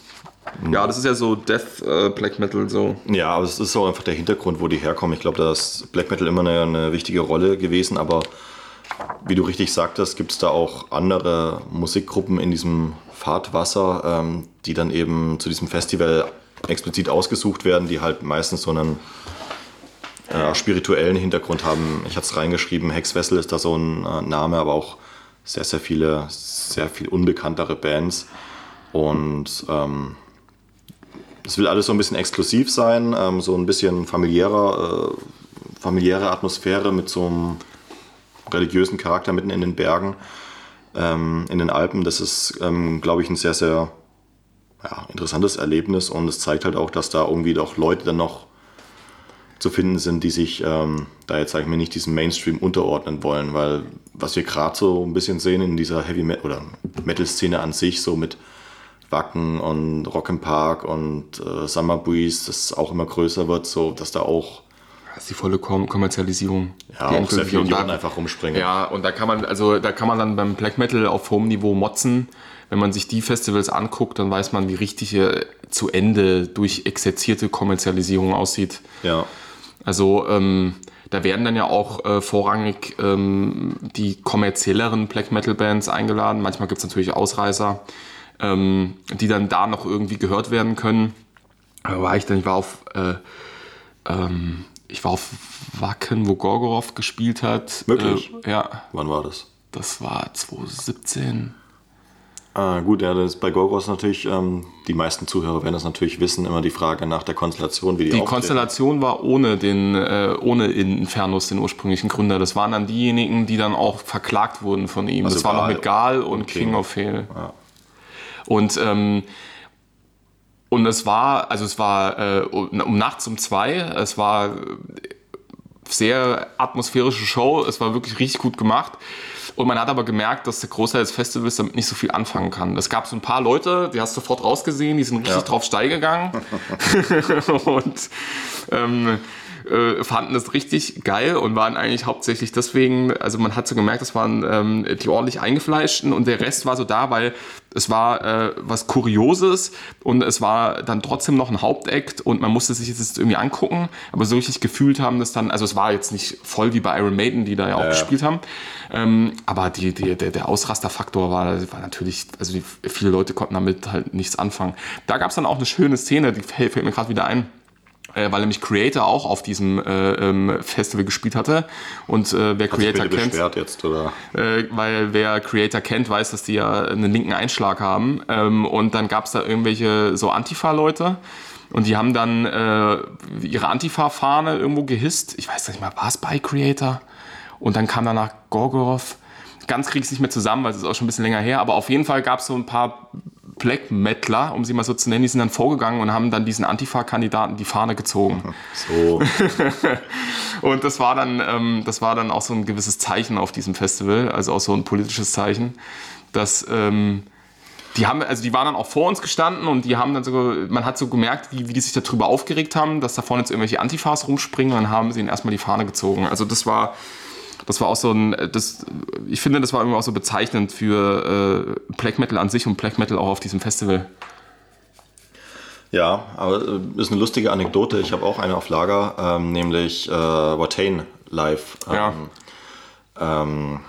Ja, das ist ja so Death äh, Black Metal so. Ja, aber es ist auch einfach der Hintergrund, wo die herkommen. Ich glaube, da ist Black Metal immer eine, eine wichtige Rolle gewesen, aber wie du richtig sagtest, gibt es da auch andere Musikgruppen in diesem Fahrtwasser, ähm, die dann eben zu diesem Festival explizit ausgesucht werden, die halt meistens so einen äh, spirituellen Hintergrund haben. Ich hatte es reingeschrieben, Hexwessel ist da so ein äh, Name, aber auch sehr, sehr viele, sehr viel unbekanntere Bands. Und ähm, es will alles so ein bisschen exklusiv sein, ähm, so ein bisschen familiärer, äh, familiäre Atmosphäre mit so einem religiösen Charakter mitten in den Bergen, ähm, in den Alpen. Das ist, ähm, glaube ich, ein sehr, sehr ja, interessantes Erlebnis und es zeigt halt auch, dass da irgendwie doch Leute dann noch zu finden sind, die sich ähm, da jetzt, sage ich mal, nicht diesem Mainstream unterordnen wollen, weil was wir gerade so ein bisschen sehen in dieser Heavy Metal oder Metal-Szene an sich, so mit Wacken und Rock im Park und äh, Summer Breeze, das auch immer größer wird, so dass da auch Das ist die volle Kom Kommerzialisierung. ja, die auch sehr viele Idioten einfach rumspringen. Ja, und da kann man, also da kann man dann beim Black Metal auf hohem Niveau motzen. Wenn man sich die Festivals anguckt, dann weiß man, wie richtig äh, zu Ende durch exerzierte Kommerzialisierung aussieht. ja. Also ähm, da werden dann ja auch äh, vorrangig ähm, die kommerzielleren Black Metal Bands eingeladen. Manchmal gibt es natürlich Ausreißer, ähm, die dann da noch irgendwie gehört werden können. Aber war ich dann, ich war auf, äh, ähm, ich war auf Wacken, wo Gorgoroth gespielt hat. Wirklich? Äh, ja, Wann war das? das war 2017. Ah, gut, ja, das ist bei Gorgos natürlich, ähm, die meisten Zuhörer werden das natürlich wissen, immer die Frage nach der Konstellation, wie die, Die. Konstellation war ohne den, äh, ohne Infernus, den ursprünglichen Gründer. Das waren dann diejenigen, die dann auch verklagt wurden von ihm. Also das war noch mit Gal und, und King, King. of Hell. Ja. Und, ähm, und es war, also es war äh, um nachts um zwei, es war sehr atmosphärische Show, es war wirklich richtig gut gemacht. Und man hat aber gemerkt, dass der Großteil des Festivals damit nicht so viel anfangen kann. Es gab so ein paar Leute, die hast du sofort rausgesehen, die sind richtig Ja. drauf steil gegangen (laughs) (laughs) und ähm, äh, fanden es richtig geil und waren eigentlich hauptsächlich deswegen, also man hat so gemerkt, das waren ähm, die ordentlich eingefleischten und der Rest war so da, weil es war äh, was Kurioses und es war dann trotzdem noch ein Hauptakt und man musste sich jetzt irgendwie angucken, aber so richtig gefühlt haben das dann, also es war jetzt nicht voll wie bei Iron Maiden, die da ja auch Ja. gespielt haben, ähm, aber die, die, der, der Ausrasterfaktor war, war natürlich, also die, viele Leute konnten damit halt nichts anfangen. Da gab es dann auch eine schöne Szene, die fällt mir gerade wieder ein äh, weil nämlich Creator auch auf diesem äh, ähm, Festival gespielt hatte. Und äh, wer Hat Creator kennt, jetzt, oder? äh, weil wer Creator kennt, weiß, dass die ja einen linken Einschlag haben. Ähm, und dann gab es da irgendwelche so Antifa-Leute. Und die haben dann äh, ihre Antifa-Fahne irgendwo gehisst. Ich weiß nicht mal, war es bei Creator? Und dann kam danach Gorgoroth. Ganz krieg ich es nicht mehr zusammen, weil es ist auch schon ein bisschen länger her. Aber auf jeden Fall gab es so ein paar Black Metaler, um sie mal so zu nennen, die sind dann vorgegangen und haben dann diesen Antifa-Kandidaten die Fahne gezogen. So, (laughs) Und das war dann, ähm, das war dann auch so ein gewisses Zeichen auf diesem Festival, also auch so ein politisches Zeichen, dass ähm, die haben, also die waren dann auch vor uns gestanden und die haben dann so, man hat so gemerkt, wie, wie die sich darüber aufgeregt haben, dass da vorne jetzt irgendwelche Antifas rumspringen und dann haben sie ihnen erstmal die Fahne gezogen. Also das war, das war auch so ein, das, ich finde, das war irgendwie auch so bezeichnend für äh, Black Metal an sich und Black Metal auch auf diesem Festival. ja, aber äh, ist eine lustige Anekdote. Ich habe auch eine auf Lager, ähm, nämlich äh, Watain live. Ja. Ähm, ähm,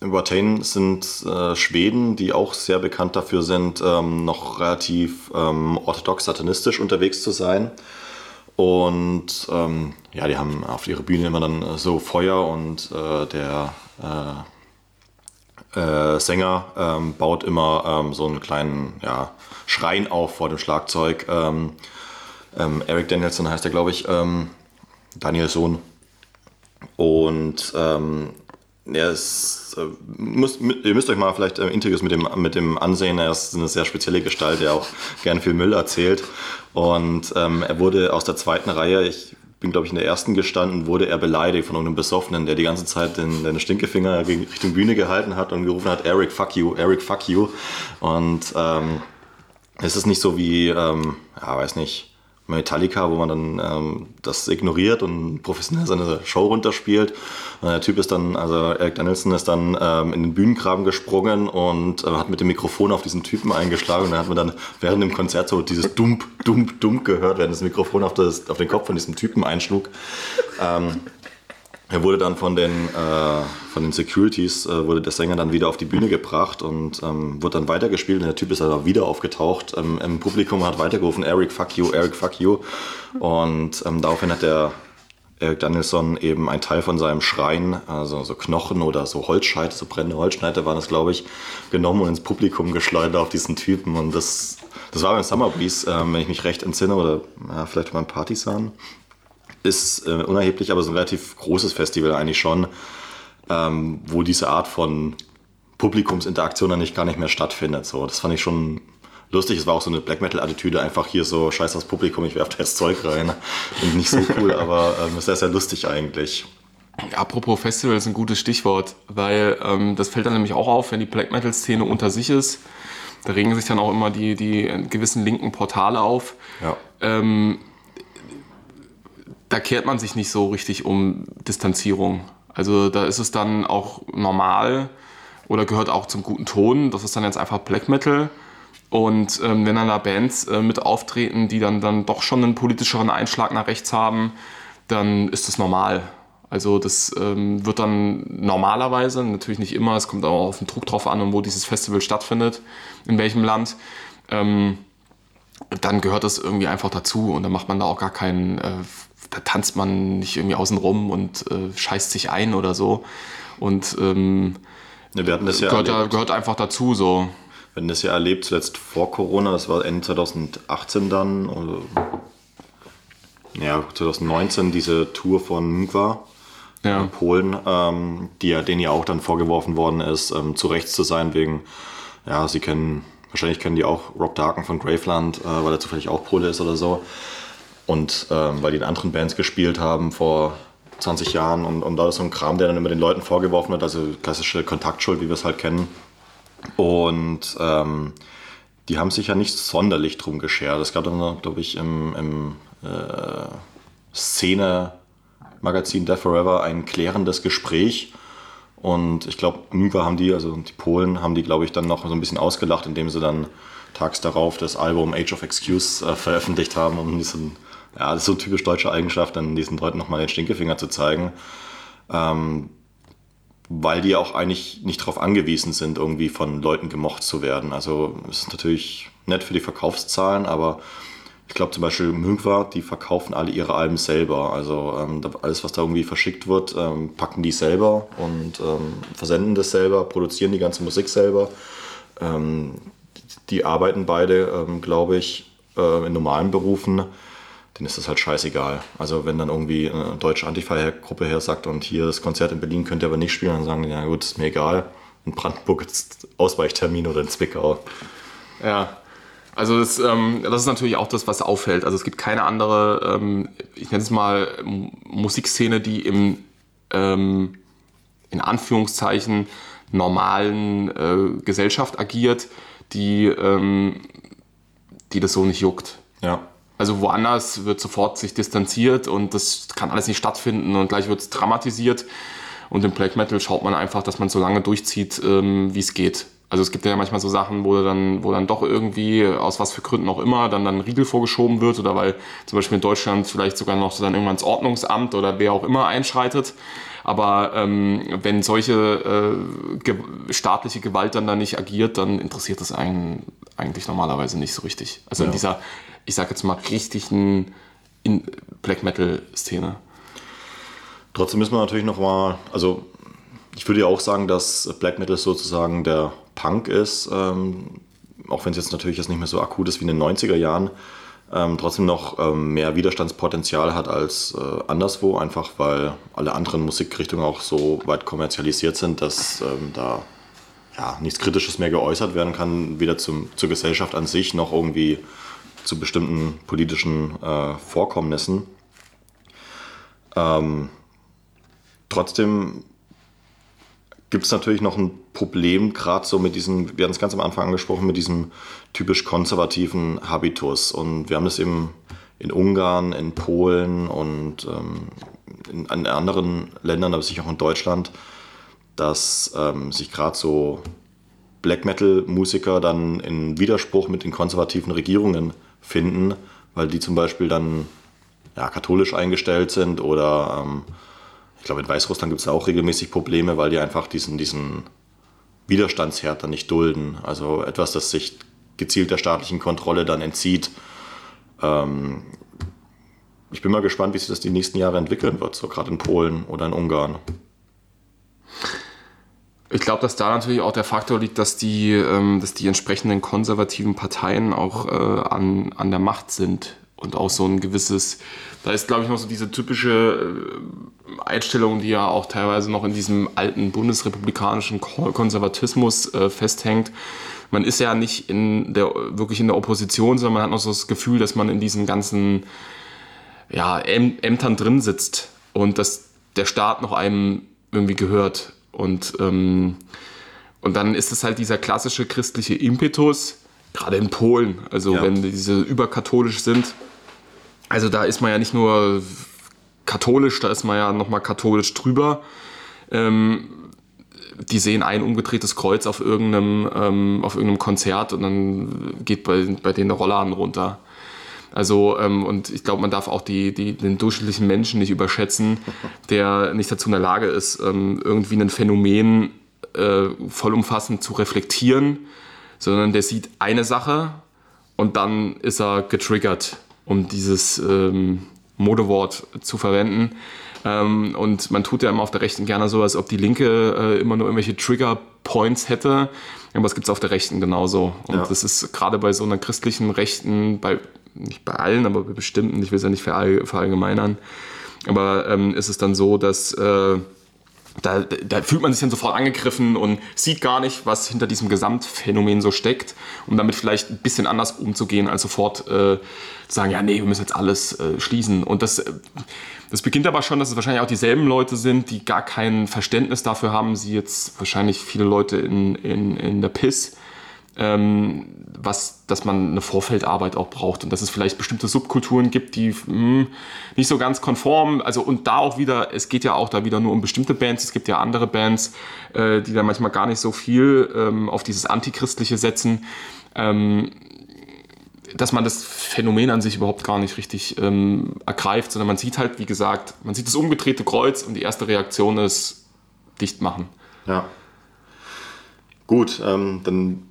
Watain sind äh, Schweden, die auch sehr bekannt dafür sind, ähm, noch relativ ähm, orthodox satanistisch unterwegs zu sein. Und ähm, ja, die haben auf ihrer Bühne immer dann äh, so Feuer und äh, der äh, äh, Sänger ähm, baut immer ähm, so einen kleinen ja, Schrein auf vor dem Schlagzeug. Ähm, ähm, Eric Danielson heißt er, glaube ich, ähm, Daniels Sohn. Und ähm, er ist, äh, müsst, ihr müsst euch mal vielleicht äh, Interviews mit dem, mit dem ansehen. Er ist eine sehr spezielle Gestalt, der auch (laughs) gerne viel Müll erzählt. Und ähm, er wurde aus der zweiten Reihe, ich bin glaube ich in der ersten gestanden, wurde er beleidigt von einem Besoffenen, der die ganze Zeit den, den Stinkefinger gegen Richtung Bühne gehalten hat und gerufen hat, Eric, fuck you, Eric, fuck you. Und ähm, es ist nicht so wie, ähm, ja, weiß nicht, Metallica, wo man dann ähm, das ignoriert und professionell seine Show runterspielt. Und der Typ ist dann, also Eric Danielson ist dann ähm, in den Bühnengraben gesprungen und äh, hat mit dem Mikrofon auf diesen Typen eingeschlagen. Und dann hat man dann während dem Konzert so dieses Dump, Dump, Dump gehört, während das Mikrofon auf, das, auf den Kopf von diesem Typen einschlug. Ähm, er wurde dann von den, äh, von den Securities, äh, wurde der Sänger dann wieder auf die Bühne gebracht und ähm, wurde dann weitergespielt und der Typ ist dann auch wieder aufgetaucht ähm, im Publikum hat weitergerufen, Eric, fuck you, Eric, fuck you. Und ähm, daraufhin hat der Eric Danielson eben einen Teil von seinem Schrein, also so Knochen oder so Holzscheite, so brennende Holzscheite waren es, glaube ich, genommen und ins Publikum geschleudert auf diesen Typen. Und das, das war beim Summer Breeze, ähm, wenn ich mich recht entsinne, oder ja, vielleicht beim Partisan ist äh, unerheblich, aber so ein relativ großes Festival eigentlich schon, ähm, wo diese Art von Publikumsinteraktion eigentlich gar nicht mehr stattfindet. So, das fand ich schon lustig. Es war auch so eine Black Metal-Attitüde, einfach hier so scheiß das Publikum, ich werfe da jetzt Zeug rein. Und nicht so cool, aber ähm, ist sehr, sehr lustig eigentlich. Apropos Festival ist ein gutes Stichwort, weil ähm, das fällt dann nämlich auch auf, wenn die Black Metal-Szene unter sich ist. Da regen sich dann auch immer die, die gewissen linken Portale auf. Ja. Ähm, da kehrt man sich nicht so richtig um Distanzierung. Also da ist es dann auch normal oder gehört auch zum guten Ton. Das ist dann jetzt einfach Black Metal. Und ähm, wenn dann da Bands äh, mit auftreten, die dann, dann doch schon einen politischeren Einschlag nach rechts haben, dann ist das normal. Also das ähm, wird dann normalerweise, natürlich nicht immer, es kommt auch auf den Druck drauf an und wo dieses Festival stattfindet, in welchem Land, ähm, dann gehört das irgendwie einfach dazu und dann macht man da auch gar keinen, äh, da tanzt man nicht irgendwie außen rum und äh, scheißt sich ein oder so. Und ähm, ja, wir hatten das ja gehört, gehört einfach dazu so. Wir hatten das ja erlebt, zuletzt vor Corona, das war Ende 2018 dann, oder, ja, 2019, diese Tour von Mgwa Ja. in Polen, ähm, die ja, denen ja auch dann vorgeworfen worden ist, ähm, zu rechts zu sein, wegen, ja, sie kennen, wahrscheinlich kennen die auch Rob Darken von Graveland, äh, weil er zufällig auch Pole ist oder so. Und ähm, weil die in anderen Bands gespielt haben vor 20 Jahren und, und da ist so ein Kram, der dann immer den Leuten vorgeworfen wird, also klassische Kontaktschuld, wie wir es halt kennen. Und ähm, die haben sich ja nicht sonderlich drum geschert. Es gab dann, glaube ich, im, im äh, Szene-Magazin Death Forever ein klärendes Gespräch. Und ich glaube, Myga haben die, also die Polen, haben die, glaube ich, dann noch so ein bisschen ausgelacht, indem sie dann tags darauf das Album Age of Excuse äh, veröffentlicht haben, um diesen, ja, das ist so typisch deutsche Eigenschaft, dann diesen Leuten nochmal den Stinkefinger zu zeigen. Ähm, weil die auch eigentlich nicht darauf angewiesen sind, irgendwie von Leuten gemocht zu werden. Also es ist natürlich nett für die Verkaufszahlen, aber ich glaube zum Beispiel Münkwa, die verkaufen alle ihre Alben selber. Also ähm, alles, was da irgendwie verschickt wird, ähm, packen die selber und ähm, versenden das selber, produzieren die ganze Musik selber. Ähm, die arbeiten beide, ähm, glaube ich, äh, in normalen Berufen. Denen ist das halt scheißegal. Also wenn dann irgendwie eine deutsche Antifa-Gruppe her sagt und hier das Konzert in Berlin könnt ihr aber nicht spielen, dann sagen die, ja gut, ist mir egal. In Brandenburg ist Ausweichtermin oder in Zwickau. Ja, also das, ähm, das ist natürlich auch das, was auffällt. Also es gibt keine andere, ähm, ich nenne es mal Musikszene, die im ähm, in Anführungszeichen normalen äh, Gesellschaft agiert, die, ähm, die das so nicht juckt. Ja. Also woanders wird sofort sich distanziert und das kann alles nicht stattfinden und gleich wird es dramatisiert. Und im Black Metal schaut man einfach, dass man so lange durchzieht, ähm, wie es geht. Also es gibt ja manchmal so Sachen, wo dann, wo dann doch irgendwie, aus was für Gründen auch immer, dann, dann ein Riegel vorgeschoben wird oder weil zum Beispiel in Deutschland vielleicht sogar noch so dann irgendwann das Ordnungsamt oder wer auch immer einschreitet. Aber ähm, wenn solche äh, ge staatliche Gewalt dann da nicht agiert, dann interessiert das einen eigentlich normalerweise nicht so richtig. Also in Ja. dieser, ich sag jetzt mal, richtigen Black Metal-Szene. Trotzdem müssen wir natürlich noch mal, also ich würde ja auch sagen, dass Black Metal sozusagen der Punk ist, ähm, auch wenn es jetzt natürlich jetzt nicht mehr so akut ist wie in den 90er Jahren, ähm, trotzdem noch ähm, mehr Widerstandspotenzial hat als äh, anderswo, einfach weil alle anderen Musikrichtungen auch so weit kommerzialisiert sind, dass ähm, da ja, nichts Kritisches mehr geäußert werden kann, weder zum, zur Gesellschaft an sich noch irgendwie zu bestimmten politischen äh, Vorkommnissen. Trotzdem gibt es natürlich noch ein Problem, gerade so mit diesem, wir hatten es ganz am Anfang angesprochen, mit diesem typisch konservativen Habitus. Und wir haben das eben in Ungarn, in Polen und ähm, in, in anderen Ländern, aber sicher auch in Deutschland, dass ähm, sich gerade so Black Metal-Musiker dann in Widerspruch mit den konservativen Regierungen finden, weil die zum Beispiel dann ja, katholisch eingestellt sind oder ähm, ich glaube, in Weißrussland gibt es auch regelmäßig Probleme, weil die einfach diesen, diesen Widerstandsherd dann nicht dulden. Also etwas, das sich gezielt der staatlichen Kontrolle dann entzieht. Ähm, ich bin mal gespannt, wie sich das die nächsten Jahre entwickeln wird, so gerade in Polen oder in Ungarn. Ich glaube, dass da natürlich auch der Faktor liegt, dass die, ähm, dass die entsprechenden konservativen Parteien auch äh, an, an der Macht sind und auch so ein gewisses, da ist glaube ich noch so diese typische äh, Einstellung, die ja auch teilweise noch in diesem alten bundesrepublikanischen Ko Konservatismus äh, festhängt. Man ist ja nicht in der, wirklich in der Opposition, sondern man hat noch so das Gefühl, dass man in diesen ganzen ja, Äm Ämtern drin sitzt und dass der Staat noch einem irgendwie gehört. Und, ähm, und dann ist es halt dieser klassische christliche Impetus, gerade in Polen, also Ja. wenn diese überkatholisch sind. Also da ist man ja nicht nur katholisch, da ist man ja nochmal katholisch drüber. Ähm, die sehen ein umgedrehtes Kreuz auf irgendeinem, ähm, auf irgendeinem Konzert und dann geht bei, bei denen der Rollladen runter. Also, ähm, und ich glaube, man darf auch die, die, den durchschnittlichen Menschen nicht überschätzen, der nicht dazu in der Lage ist, ähm, irgendwie ein Phänomen äh, vollumfassend zu reflektieren, sondern der sieht eine Sache und dann ist er getriggert, um dieses ähm, Modewort zu verwenden. Ähm, und man tut ja immer auf der Rechten gerne so, als ob die Linke äh, immer nur irgendwelche Trigger-Points hätte. Aber es gibt es auf der Rechten genauso. Und Ja. das ist gerade bei so einer christlichen Rechten, bei, nicht bei allen, aber bei bestimmten, ich will es ja nicht verall, verallgemeinern, aber ähm, ist es dann so, dass äh, da, da fühlt man sich dann sofort angegriffen und sieht gar nicht, was hinter diesem Gesamtphänomen so steckt, um damit vielleicht ein bisschen anders umzugehen, als sofort äh, zu sagen, ja, nee, wir müssen jetzt alles äh, schließen. Und das, äh, das beginnt aber schon, dass es wahrscheinlich auch dieselben Leute sind, die gar kein Verständnis dafür haben, sie jetzt wahrscheinlich viele Leute in, in, in der PIS, ähm, was, dass man eine Vorfeldarbeit auch braucht und dass es vielleicht bestimmte Subkulturen gibt, die mh, nicht so ganz konform, also und da auch wieder, es geht ja auch da wieder nur um bestimmte Bands, es gibt ja andere Bands, äh, die da manchmal gar nicht so viel ähm, auf dieses Antichristliche setzen, ähm, dass man das Phänomen an sich überhaupt gar nicht richtig ähm, ergreift, sondern man sieht halt, wie gesagt, man sieht das umgedrehte Kreuz und die erste Reaktion ist dicht machen. Ja. Gut, ähm, dann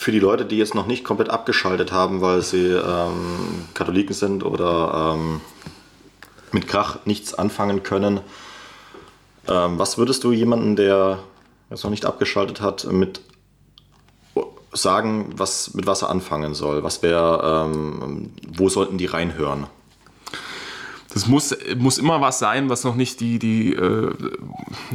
für die Leute, die jetzt noch nicht komplett abgeschaltet haben, weil sie ähm, Katholiken sind oder ähm, mit Krach nichts anfangen können, ähm, was würdest du jemanden, der jetzt noch nicht abgeschaltet hat, mit sagen, was, mit was er anfangen soll? Was wäre, ähm, wo sollten die reinhören? Das muss, muss immer was sein, was noch nicht die, die äh,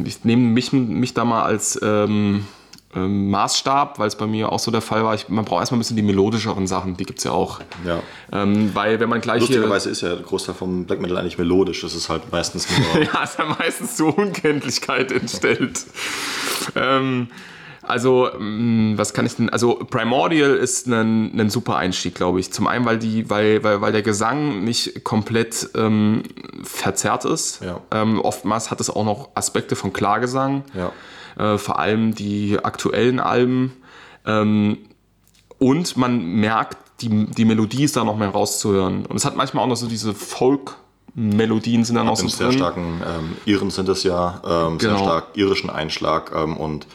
ich nehme mich, mich da mal als ähm, ähm, Maßstab, weil es bei mir auch so der Fall war. Ich, man braucht erstmal ein bisschen die melodischeren Sachen, die gibt es ja auch. Ja. Ähm, weil wenn man gleich. Lustigerweise ist ja der Großteil vom Black Metal eigentlich melodisch. Das ist halt meistens nur. (laughs) ja, ist ja meistens zur Unkenntlichkeit entstellt. ähm, also, mh, was kann ich denn? Also, Primordial ist ein, ein super Einstieg, glaube ich. Zum einen, weil, die, weil, weil, weil der Gesang nicht komplett ähm, verzerrt ist. Ja. Ähm, oftmals hat es auch noch Aspekte von Klargesang. Ja. Äh, vor allem die aktuellen Alben. Ähm, und man merkt, die, die Melodie ist da noch mehr rauszuhören. Und es hat manchmal auch noch so diese Folk-Melodien sind da noch so sehr drin. starken ähm, Iren sind es ja, ähm, sehr Genau. stark irischen Einschlag ähm, und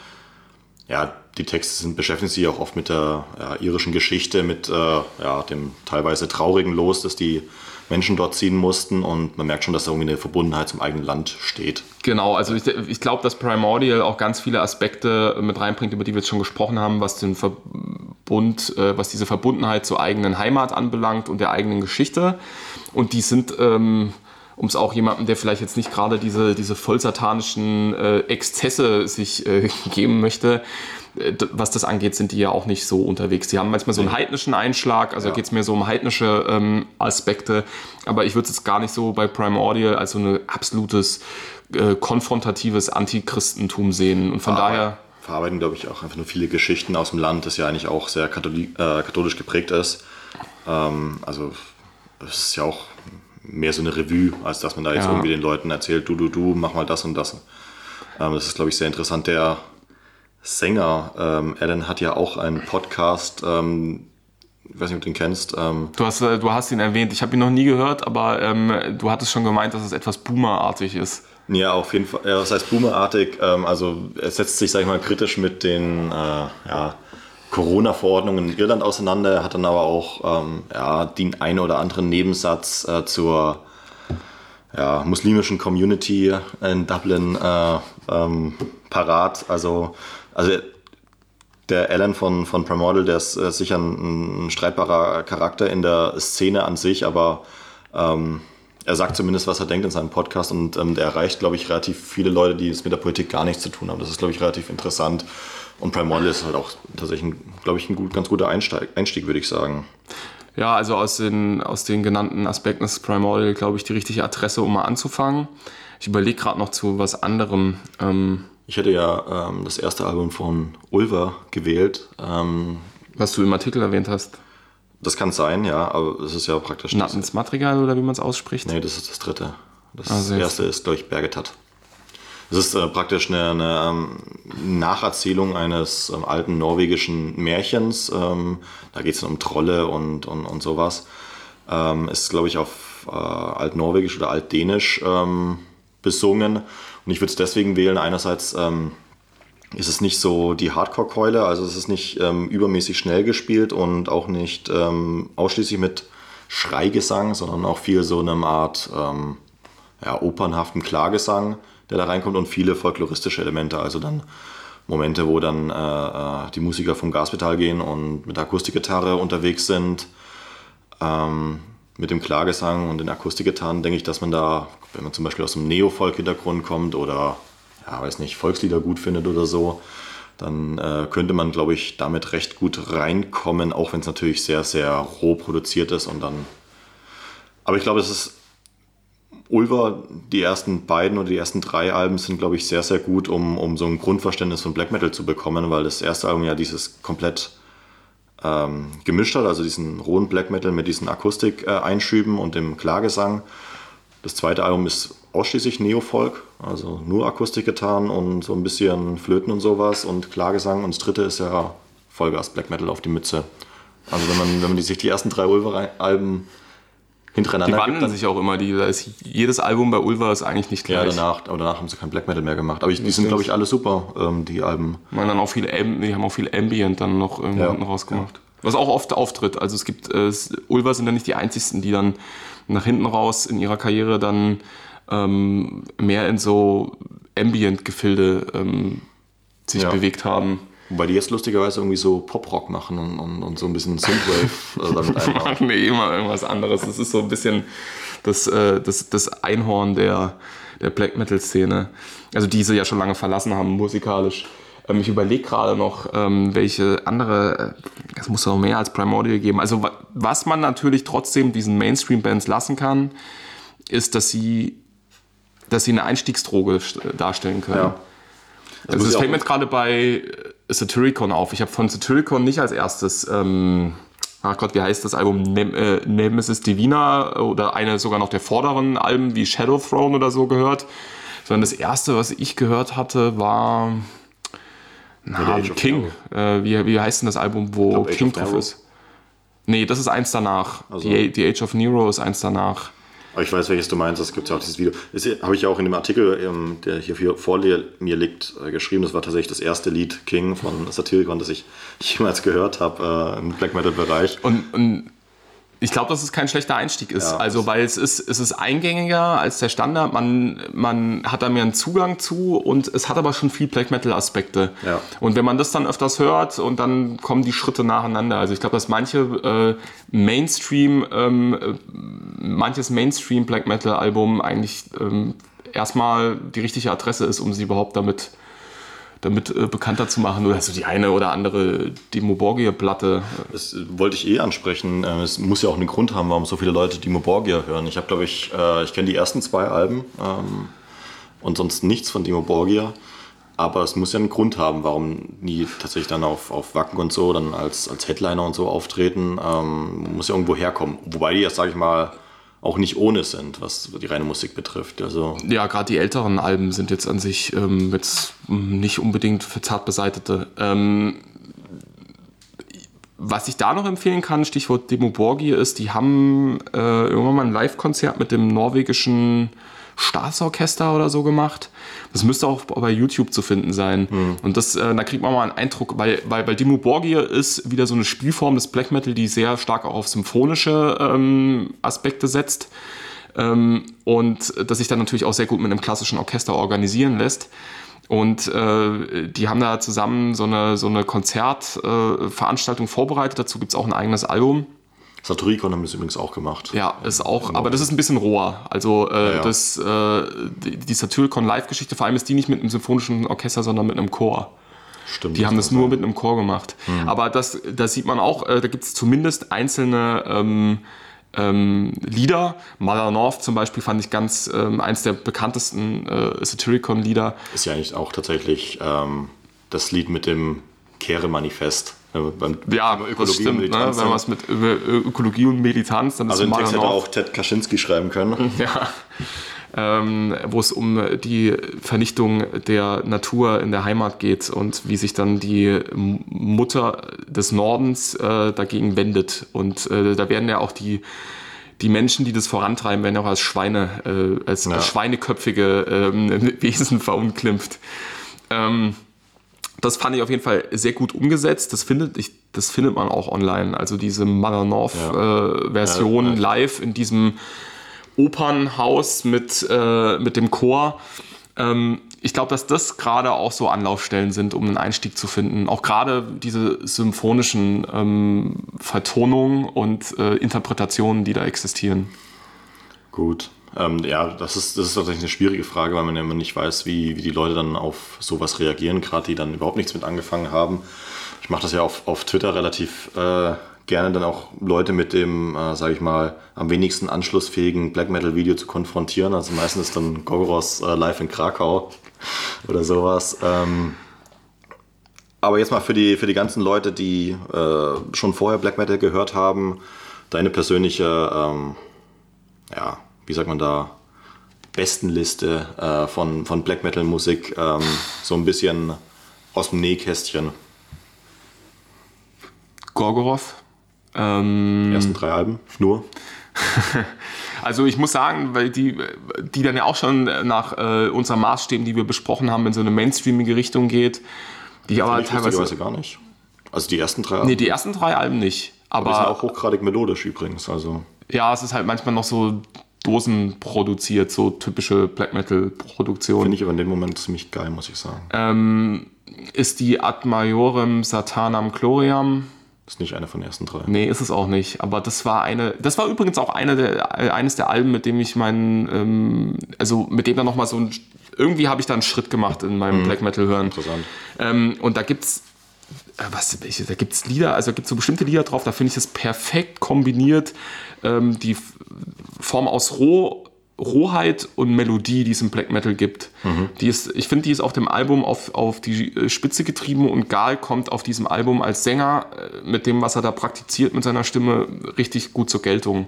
ja, die Texte sind, beschäftigen sich auch oft mit der ja, irischen Geschichte, mit äh, ja, dem teilweise traurigen Los, das die Menschen dort ziehen mussten und man merkt schon, dass da irgendwie eine Verbundenheit zum eigenen Land steht. Genau, also ich, ich glaube, dass Primordial auch ganz viele Aspekte mit reinbringt, über die wir jetzt schon gesprochen haben, was den Verbund, äh, was diese Verbundenheit zur eigenen Heimat anbelangt und der eigenen Geschichte. Und die sind, ähm, um es auch jemandem, der vielleicht jetzt nicht gerade diese, diese vollsatanischen äh, Exzesse sich äh, (laughs) geben möchte, was das angeht, sind die ja auch nicht so unterwegs. Die haben manchmal so einen heidnischen Einschlag, also Ja. geht es mehr so um heidnische ähm, Aspekte, aber ich würde es jetzt gar nicht so bei Primordial als so ein absolutes äh, konfrontatives Antichristentum sehen. Und von daher, verarbeiten, glaube ich, auch einfach nur viele Geschichten aus dem Land, das ja eigentlich auch sehr katholi äh, katholisch geprägt ist. Ähm, also es ist ja auch mehr so eine Revue, als dass man da jetzt Ja. irgendwie den Leuten erzählt, du, du, du, mach mal das und das. Ähm, das ist, glaube ich, sehr interessant. Der Sänger ähm, Alan hat ja auch einen Podcast, ähm, ich weiß nicht, ob du ihn kennst. Ähm, du hast, äh, du hast ihn erwähnt, ich habe ihn noch nie gehört, aber ähm, du hattest schon gemeint, dass es etwas Boomerartig ist. Ja, auf jeden Fall. Ja, das heißt boomerartig. Ähm, also er setzt sich, sag ich mal, kritisch mit den äh, ja, Corona-Verordnungen in Irland auseinander. Er hat dann aber auch ähm, ja, den einen oder anderen Nebensatz äh, zur ja, muslimischen Community in Dublin äh, ähm, parat. Also, also der Alan von, von Primordial, der ist äh, sicher ein, ein streitbarer Charakter in der Szene an sich, aber ähm, er sagt zumindest, was er denkt in seinem Podcast und ähm, der erreicht, glaube ich, relativ viele Leute, die es mit der Politik gar nichts zu tun haben. Das ist, glaube ich, relativ interessant. Und Primordial ist halt auch tatsächlich, glaube ich, ein gut, ganz guter Einsteig, Einstieg, würde ich sagen. Ja, also aus den, aus den genannten Aspekten ist Primordial, glaube ich, die richtige Adresse, um mal anzufangen. Ich überlege gerade noch zu was anderem. Ähm, Ich hätte ja ähm, das erste Album von Ulver gewählt. Ähm, Was du im Artikel erwähnt hast. das kann sein, ja, aber es ist ja praktisch. Nattens Material oder wie man es ausspricht. Nee, das ist das dritte. Das sehr erste ist, glaube ich, Bergetat. Das ist äh, praktisch eine, eine ähm, Nacherzählung eines ähm, alten norwegischen Märchens. Ähm, da geht es um Trolle und, und, und sowas. Ähm, ist, glaube ich, auf äh, Altnorwegisch oder Altdänisch besungen. Und ich würde es deswegen wählen. Einerseits ähm, ist es nicht so die Hardcore-Keule, also es ist nicht ähm, übermäßig schnell gespielt und auch nicht ähm, ausschließlich mit Schreigesang, sondern auch viel so eine Art ähm, ja, opernhaften Klagesang, der da reinkommt und viele folkloristische Elemente, also dann Momente, wo dann äh, äh, die Musiker vom Gaspedal gehen und mit Akustikgitarre unterwegs sind. Ähm, mit dem Klagesang und den Akustikgitarren denke ich, dass man da, wenn man zum Beispiel aus einem Neo-Folk-Hintergrund kommt oder, ja, weiß nicht, Volkslieder gut findet oder so, dann äh, könnte man, glaube ich, damit recht gut reinkommen, auch wenn es natürlich sehr, sehr roh produziert ist und dann. Aber ich glaube, es ist Ulver, die ersten beiden oder die ersten drei Alben sind, glaube ich, sehr, sehr gut, um, um so ein Grundverständnis von Black Metal zu bekommen, weil das erste Album ja dieses komplett ähm, gemischt hat, also diesen rohen Black Metal mit diesen Akustik-Einschüben und dem Klagesang. Das zweite Album ist ausschließlich Neofolk, also nur Akustikgitarren und so ein bisschen Flöten und sowas und Klagesang. Und das dritte ist ja Vollgas Black Metal auf die Mütze. Also wenn man, wenn man die, sich die ersten drei Ulver-Alben Die hintereinander wandeln dann- sich auch immer. Die, da ist, jedes Album bei Ulva ist eigentlich nicht Ja, gleich. danach, aber danach haben sie kein Black Metal mehr gemacht. Aber ich, die sind, glaube ich, alle super, ähm, die Alben. Man dann auch viel, die haben auch viel Ambient dann noch irgendwo Ja. rausgemacht. Was auch oft auftritt. Also es gibt, äh, es- Ulva sind ja nicht die einzigsten, die dann nach hinten raus in ihrer Karriere dann ähm, mehr in so Ambient-Gefilde ähm, sich Ja. bewegt haben. Wobei die jetzt lustigerweise irgendwie so Pop-Rock machen und, und, und so ein bisschen Synthwave äh, damit (laughs) machen wir immer irgendwas anderes. Das ist so ein bisschen das, äh, das, das Einhorn der, der Black Metal-Szene. Also die sie ja schon lange verlassen haben, musikalisch. Ähm, ich überlege gerade noch, ähm, welche andere, äh, es muss noch mehr als Primordial geben. Also wa- was man natürlich trotzdem diesen Mainstream-Bands lassen kann, ist, dass sie, dass sie eine Einstiegsdroge st- darstellen können. Ja. Also fällt auch- mir jetzt gerade bei äh, Satyricon auf. Ich habe von Satyricon nicht als erstes, ähm, ach Gott, wie heißt das Album? Nem äh, Nemesis Divina oder eine sogar noch der vorderen Alben wie Shadow Throne oder so gehört. Sondern das erste, was ich gehört hatte, war na, King. Äh, wie, wie heißt denn das Album, wo King drauf ist? Nee, das ist eins danach. Also- Die, die Age of Nero ist eins danach. Aber ich weiß, welches du meinst. Es gibt ja auch dieses Video. Das habe ich ja auch in dem Artikel, ähm, der hier vor mir mir liegt, äh, geschrieben. Das war tatsächlich das erste Lied King von Satyricon, das ich (laughs) jemals gehört habe äh, im Black Metal-Bereich. Und, und ich glaube, dass es kein schlechter Einstieg ist. Ja, also, weil es ist, es ist eingängiger als der Standard. Man, man hat da mehr einen Zugang zu und es hat aber schon viel Black Metal-Aspekte. Ja. Und wenn man das dann öfters hört und dann kommen die Schritte nacheinander. Also, ich glaube, dass manche äh, Mainstream, ähm, äh, manches Mainstream Black Metal-Album eigentlich ähm, erstmal die richtige Adresse ist, um sie überhaupt damit damit äh, bekannter zu machen oder so die eine oder andere Demo Borgia-Platte. Das äh, wollte ich eh ansprechen. Äh, Es muss ja auch einen Grund haben, warum so viele Leute Dimo Borgia hören. Ich habe, glaube ich, äh, ich kenne die ersten zwei Alben ähm, und sonst nichts von Dimo Borgia. Aber es muss ja einen Grund haben, warum die tatsächlich dann auf, auf Wacken und so dann als, als Headliner und so auftreten. Ähm, muss ja irgendwo herkommen. Wobei die ja, sage ich mal, auch nicht ohne sind, was die reine Musik betrifft. Also Ja, gerade die älteren Alben sind jetzt an sich ähm, jetzt mm, nicht unbedingt für zart beseitete. Ähm, was ich da noch empfehlen kann, Stichwort Demo Borgia, ist, die haben äh, irgendwann mal ein Live-Konzert mit dem norwegischen Staatsorchester oder so gemacht. Das müsste auch bei YouTube zu finden sein. Und das, äh, da kriegt man mal einen Eindruck, weil, weil, weil Demo Borgia ist wieder so eine Spielform des Black Metal, die sehr stark auch auf symphonische ähm, Aspekte setzt. Ähm, und das sich dann natürlich auch sehr gut mit einem klassischen Orchester organisieren lässt. Und äh, die haben da zusammen so eine, so eine Konzertveranstaltung äh, vorbereitet. Dazu gibt es auch ein eigenes Album. Satyricon haben das übrigens auch gemacht. Ja, ist auch, aber das ist ein bisschen roher. Also äh, ja. das, äh, die, die Satyricon Live-Geschichte, vor allem ist die nicht mit einem symphonischen Orchester, sondern mit einem Chor. Stimmt. Die haben das nur sein. mit einem Chor gemacht. Mhm. Aber das, das sieht man auch, äh, da gibt es zumindest einzelne ähm, ähm, Lieder. North zum Beispiel fand ich ganz ähm, eins der bekanntesten äh, Satyricon-Lieder. Ist ja eigentlich auch tatsächlich ähm, das Lied mit dem Kehre-Manifest. Ja, das stimmt. Ne? Wenn man es mit Ökologie und Militanz, dann also ist Also den Text hätte auch Ted Kaczynski schreiben können. (laughs) Ja ähm, wo es um die Vernichtung der Natur in der Heimat geht und wie sich dann die Mutter des Nordens äh, dagegen wendet. Und äh, da werden ja auch die die Menschen, die das vorantreiben, werden auch als Schweine, äh, als, ja. als schweineköpfige ähm, (laughs) Wesen verunglimpft. Ähm, das fand ich auf jeden Fall sehr gut umgesetzt. Das findet, ich, das findet man auch online. Also diese Mother North ja. äh, ja, live in diesem Opernhaus mit, äh, mit dem Chor. Ähm, ich glaube, dass das gerade auch so Anlaufstellen sind, um einen Einstieg zu finden. Auch gerade diese symphonischen ähm, Vertonungen und äh, Interpretationen, die da existieren. Gut. Ähm, ja, das ist, das ist tatsächlich eine schwierige Frage, weil man ja immer nicht weiß, wie, wie die Leute dann auf sowas reagieren, gerade die dann überhaupt nichts mit angefangen haben. Ich mache das ja auf, auf Twitter relativ äh, gerne dann auch Leute mit dem, äh, sage ich mal, am wenigsten anschlussfähigen Black Metal Video zu konfrontieren. Also meistens ist dann Gogoros äh, live in Krakau (laughs) oder sowas. Ähm, aber jetzt mal für die, für die ganzen Leute, die äh, schon vorher Black Metal gehört haben, deine persönliche, ähm, ja, wie sagt man da, Bestenliste äh, von, von Black Metal Musik, ähm, so ein bisschen aus dem Nähkästchen. Gorgoroth, ähm, die ersten drei Alben, nur. (laughs) also ich muss sagen, weil die, die dann ja auch schon nach äh, unseren Maßstäben, die wir besprochen haben, in so eine mainstreamige Richtung geht, die aber teilweise gar nicht. Also die ersten drei Alben? Nee, die ersten drei Alben nicht. Aber, aber die sind auch hochgradig melodisch übrigens. Also. Ja, es ist halt manchmal noch so Dosen produziert, so typische Black Metal Produktion. Finde ich aber in dem Moment ziemlich geil, muss ich sagen. Ähm, ist die Ad Majorem Satanam Chloriam ist nicht eine von den ersten drei. Nee, ist es auch nicht. Aber das war eine. Das war übrigens auch eine der, eines der Alben, mit dem ich meinen. Ähm, also mit dem dann nochmal so ein. Irgendwie habe ich da einen Schritt gemacht in meinem mhm. Black Metal hören. Interessant. Ähm, und da gibt's. Äh, was, da gibt es Lieder, also gibt es so bestimmte Lieder drauf, da finde ich das perfekt kombiniert. Ähm, die Form aus Roh Rohheit und Melodie, die es im Black Metal gibt. Mhm. Die ist, ich finde, die ist auf dem Album auf, auf die äh, Spitze getrieben und Gal kommt auf diesem Album als Sänger äh, mit dem, was er da praktiziert mit seiner Stimme, richtig gut zur Geltung.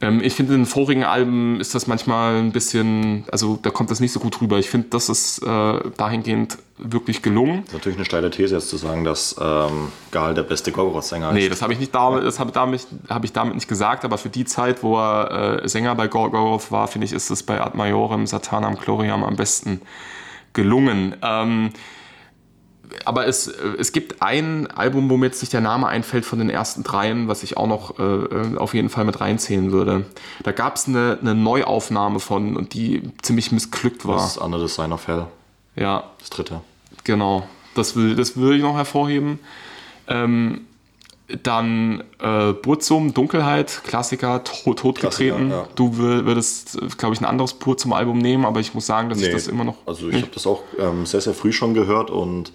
Ähm, ich finde, in den vorigen Alben ist das manchmal ein bisschen, also da kommt das nicht so gut rüber. Ich finde, das ist äh, dahingehend wirklich gelungen. Das ist natürlich eine steile These jetzt zu sagen, dass ähm, Gal der beste Gorgoroth-Sänger ist. Nee, das habe ich, nicht damit, das hab damit, hab ich damit nicht gesagt, aber für die Zeit, wo er äh, Sänger bei Gorgoroth war, finde ich, ist es bei Ad Majorem, Satanam, Chloriam am besten gelungen. Ähm, aber es, äh, es gibt ein Album, wo mir jetzt nicht der Name einfällt von den ersten dreien, was ich auch noch äh, äh auf jeden Fall mit reinzählen würde. Da gab es eine, eine, Neuaufnahme von und die ziemlich missglückt war. Das ist Under the Sign of Hell. Ja. Das dritte. Genau. Das will, das will ich noch hervorheben. Ähm, dann äh, Burzum, Dunkelheit, Klassiker, to totgetreten. Ja. Du würdest, glaube ich, ein anderes Burzum-Album nehmen, aber ich muss sagen, dass nee, ich das immer noch. Also, ich habe das auch ähm, sehr, sehr früh schon gehört und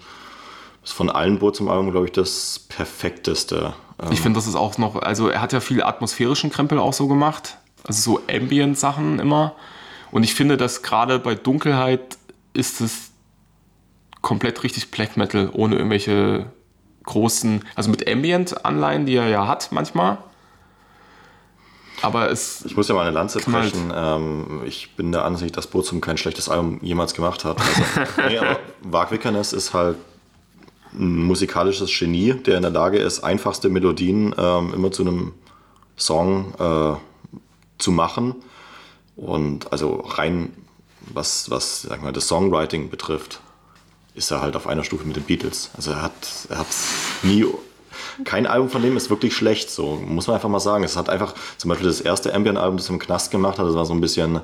ist von allen Burzum-Alben, glaube ich, das perfekteste. Ähm ich finde, das ist auch noch, also er hat ja viel atmosphärischen Krempel auch so gemacht, also so Ambient-Sachen immer. Und ich finde, dass gerade bei Dunkelheit ist es komplett richtig Black Metal, ohne irgendwelche großen, also mit Ambient-Anleihen, die er ja hat manchmal. Aber es. Ich muss ja mal eine Lanze brechen. Ähm, ich bin der Ansicht, dass Burzum kein schlechtes Album jemals gemacht hat. Also, (laughs) nee, aber Wag ist halt ein musikalisches Genie, der in der Lage ist, einfachste Melodien ähm, immer zu einem Song äh, zu machen. Und also rein, was, was sag mal, das Songwriting betrifft, ist er halt auf einer Stufe mit den Beatles. Also er hat, er hat nie, kein Album von dem ist wirklich schlecht, so muss man einfach mal sagen. Es hat einfach, zum Beispiel das erste Ambient-Album, das er im Knast gemacht hat, das war so ein bisschen